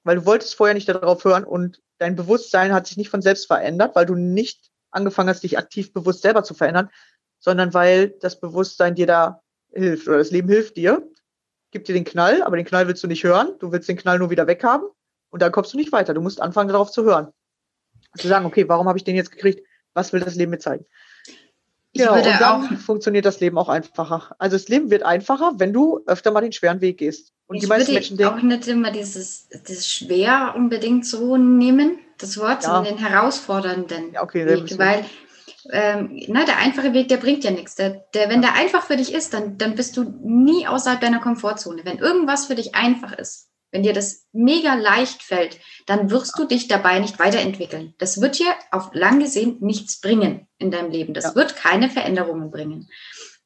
Weil du wolltest vorher nicht darauf hören und dein Bewusstsein hat sich nicht von selbst verändert, weil du nicht angefangen hast, dich aktiv bewusst selber zu verändern, sondern weil das Bewusstsein dir da hilft oder das Leben hilft dir, gibt dir den Knall, aber den Knall willst du nicht hören, du willst den Knall nur wieder weghaben und dann kommst du nicht weiter. Du musst anfangen, darauf zu hören. Zu sagen, okay, warum habe ich den jetzt gekriegt? Was will das Leben mir zeigen? Genau, und dann auch, funktioniert das Leben auch einfacher. Also das Leben wird einfacher, wenn du öfter mal den schweren Weg gehst. Und ich die meisten würde Menschen denken, auch nicht immer dieses das schwer unbedingt so nehmen, das Wort, ja. sondern den herausfordernden ja, okay, Weg, weil ähm, na, der einfache Weg, der bringt ja nichts. Der, der, wenn ja. der einfach für dich ist, dann, dann bist du nie außerhalb deiner Komfortzone. Wenn irgendwas für dich einfach ist, wenn dir das mega leicht fällt, dann wirst du dich dabei nicht weiterentwickeln. Das wird dir auf lang gesehen nichts bringen in deinem Leben. Das ja. wird keine Veränderungen bringen.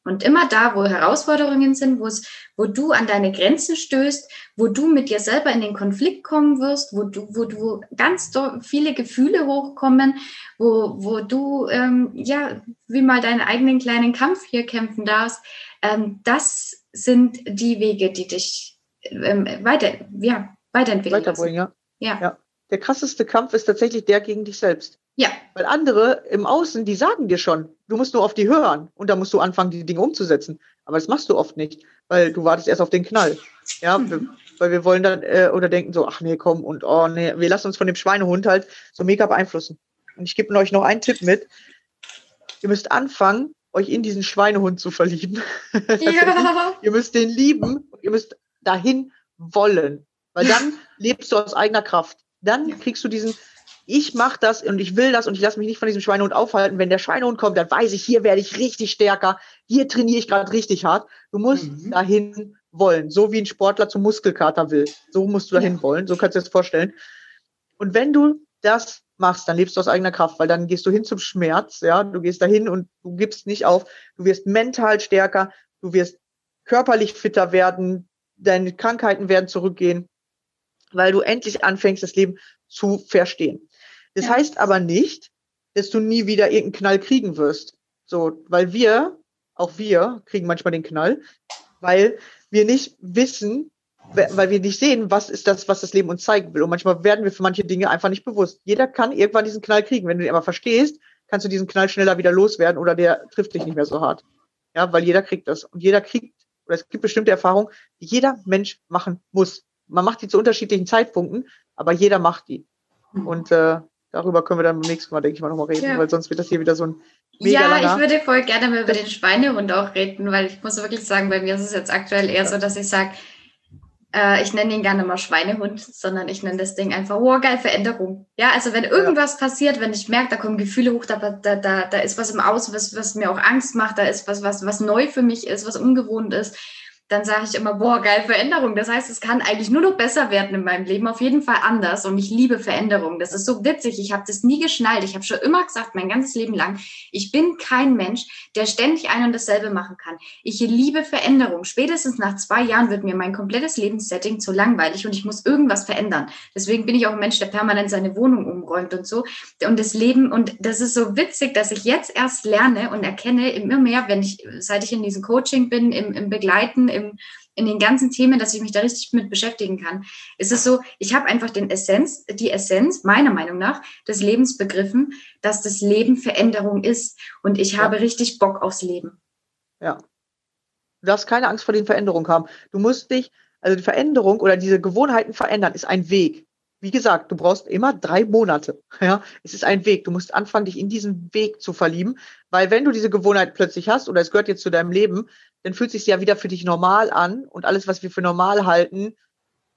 Und immer da, wo Herausforderungen sind, wo es, wo du an deine Grenzen stößt, wo du mit dir selber in den Konflikt kommen wirst, wo du, wo du ganz viele Gefühle hochkommen, wo, wo du ähm, ja wie mal deinen eigenen kleinen Kampf hier kämpfen darfst, ähm, das sind die Wege, die dich ähm, weiter, ja, weiterentwickeln. Weiterbringen, ja. ja. ja. Der krasseste Kampf ist tatsächlich der gegen dich selbst. Ja. Weil andere im Außen, die sagen dir schon, du musst nur auf die hören und dann musst du anfangen, die Dinge umzusetzen. Aber das machst du oft nicht, weil du wartest erst auf den Knall. Ja, mhm. weil wir wollen dann äh, oder denken so, ach nee, komm und oh nee, wir lassen uns von dem Schweinehund halt so mega beeinflussen. Und ich gebe euch noch einen Tipp mit. Ihr müsst anfangen, euch in diesen Schweinehund zu verlieben. Ja. ihr müsst den lieben und ihr müsst dahin wollen. Weil dann lebst du aus eigener Kraft. Dann kriegst du diesen, ich mache das und ich will das und ich lasse mich nicht von diesem Schweinehund aufhalten. Wenn der Schweinehund kommt, dann weiß ich, hier werde ich richtig stärker, hier trainiere ich gerade richtig hart. Du musst mhm. dahin wollen, so wie ein Sportler zum Muskelkater will. So musst du dahin ja. wollen, so kannst du dir das vorstellen. Und wenn du das machst, dann lebst du aus eigener Kraft, weil dann gehst du hin zum Schmerz, ja, du gehst dahin und du gibst nicht auf, du wirst mental stärker, du wirst körperlich fitter werden, deine Krankheiten werden zurückgehen, weil du endlich anfängst, das Leben zu verstehen. Das ja. heißt aber nicht, dass du nie wieder irgendeinen Knall kriegen wirst. So, weil wir, auch wir, kriegen manchmal den Knall, weil wir nicht wissen, weil wir nicht sehen, was ist das, was das Leben uns zeigen will. Und manchmal werden wir für manche Dinge einfach nicht bewusst. Jeder kann irgendwann diesen Knall kriegen. Wenn du ihn aber verstehst, kannst du diesen Knall schneller wieder loswerden oder der trifft dich nicht mehr so hart. Ja, weil jeder kriegt das. Und jeder kriegt, oder es gibt bestimmte Erfahrungen, die jeder Mensch machen muss. Man macht die zu unterschiedlichen Zeitpunkten, aber jeder macht die. Mhm. Und äh, darüber können wir dann beim nächsten Mal, denke ich mal, nochmal reden, ja. weil sonst wird das hier wieder so ein mega Ja, langer. ich würde voll gerne mal über den Schweinehund auch reden, weil ich muss wirklich sagen, bei mir ist es jetzt aktuell eher so, dass ich sage, äh, ich nenne ihn gerne mal Schweinehund, sondern ich nenne das Ding einfach, oh geil, Veränderung. Ja, also wenn irgendwas ja. passiert, wenn ich merke, da kommen Gefühle hoch, da, da, da, da ist was im Außen, was, was mir auch Angst macht, da ist was, was, was neu für mich ist, was ungewohnt ist, dann sage ich immer, boah, geil, Veränderung. Das heißt, es kann eigentlich nur noch besser werden in meinem Leben, auf jeden Fall anders. Und ich liebe Veränderung. Das ist so witzig. Ich habe das nie geschnallt. Ich habe schon immer gesagt, mein ganzes Leben lang, ich bin kein Mensch, der ständig ein und dasselbe machen kann. Ich liebe Veränderung. Spätestens nach zwei Jahren wird mir mein komplettes Lebenssetting zu langweilig und ich muss irgendwas verändern. Deswegen bin ich auch ein Mensch, der permanent seine Wohnung umräumt und so. Und das Leben, und das ist so witzig, dass ich jetzt erst lerne und erkenne immer mehr, wenn ich, seit ich in diesem Coaching bin, im, im Begleiten, im im, in den ganzen Themen, dass ich mich da richtig mit beschäftigen kann. Es ist so, ich habe einfach den Essenz, die Essenz meiner Meinung nach des Lebens begriffen, dass das Leben Veränderung ist und ich ja. habe richtig Bock aufs Leben. Ja. Du darfst keine Angst vor den Veränderungen haben. Du musst dich, also die Veränderung oder diese Gewohnheiten verändern, ist ein Weg. Wie gesagt, du brauchst immer drei Monate. Ja, es ist ein Weg. Du musst anfangen, dich in diesen Weg zu verlieben, weil wenn du diese Gewohnheit plötzlich hast oder es gehört jetzt zu deinem Leben, dann fühlt sich ja wieder für dich normal an und alles, was wir für normal halten,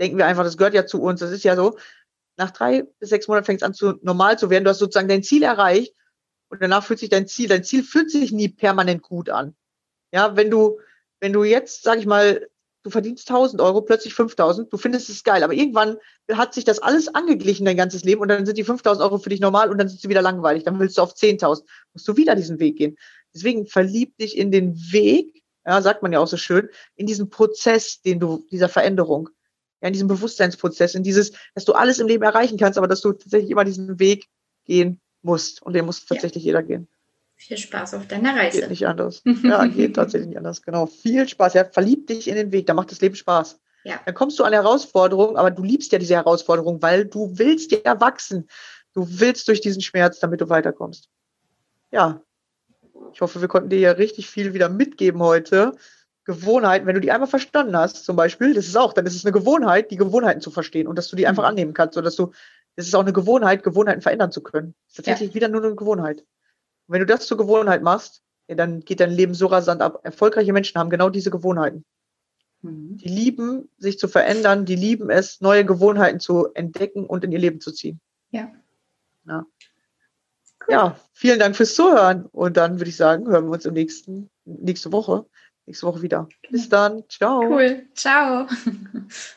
denken wir einfach, das gehört ja zu uns. Das ist ja so. Nach drei bis sechs Monaten fängt es an zu normal zu werden. Du hast sozusagen dein Ziel erreicht und danach fühlt sich dein Ziel, dein Ziel fühlt sich nie permanent gut an. Ja, wenn du, wenn du jetzt, sag ich mal, du verdienst 1000 Euro, plötzlich 5000, du findest es geil, aber irgendwann hat sich das alles angeglichen, dein ganzes Leben, und dann sind die 5000 Euro für dich normal und dann sind sie wieder langweilig, dann willst du auf 10.000, musst du wieder diesen Weg gehen. Deswegen verlieb dich in den Weg, ja, sagt man ja auch so schön, in diesen Prozess, den du, dieser Veränderung, ja, in diesem Bewusstseinsprozess, in dieses, dass du alles im Leben erreichen kannst, aber dass du tatsächlich immer diesen Weg gehen musst. Und den muss tatsächlich ja. jeder gehen. Viel Spaß auf deiner Reise. Geht nicht anders. Ja, geht tatsächlich nicht anders. Genau. Viel Spaß. Ja, verlieb dich in den Weg. Da macht das Leben Spaß. Ja. Dann kommst du an Herausforderungen, aber du liebst ja diese Herausforderung, weil du willst ja wachsen. Du willst durch diesen Schmerz, damit du weiterkommst. Ja, ich hoffe, wir konnten dir ja richtig viel wieder mitgeben heute. Gewohnheiten, wenn du die einmal verstanden hast, zum Beispiel, das ist auch, dann ist es eine Gewohnheit, die Gewohnheiten zu verstehen und dass du die einfach mhm. annehmen kannst, so dass du, das ist auch eine Gewohnheit, Gewohnheiten verändern zu können. Das ist tatsächlich ja. wieder nur eine Gewohnheit. Und wenn du das zur Gewohnheit machst, ja, dann geht dein Leben so rasant ab. Erfolgreiche Menschen haben genau diese Gewohnheiten. Mhm. Die lieben, sich zu verändern, die lieben es, neue Gewohnheiten zu entdecken und in ihr Leben zu ziehen. Ja. ja. Ja, vielen Dank fürs Zuhören. Und dann würde ich sagen, hören wir uns im nächsten, nächste Woche, nächste Woche wieder. Bis dann. Ciao. Cool. Ciao.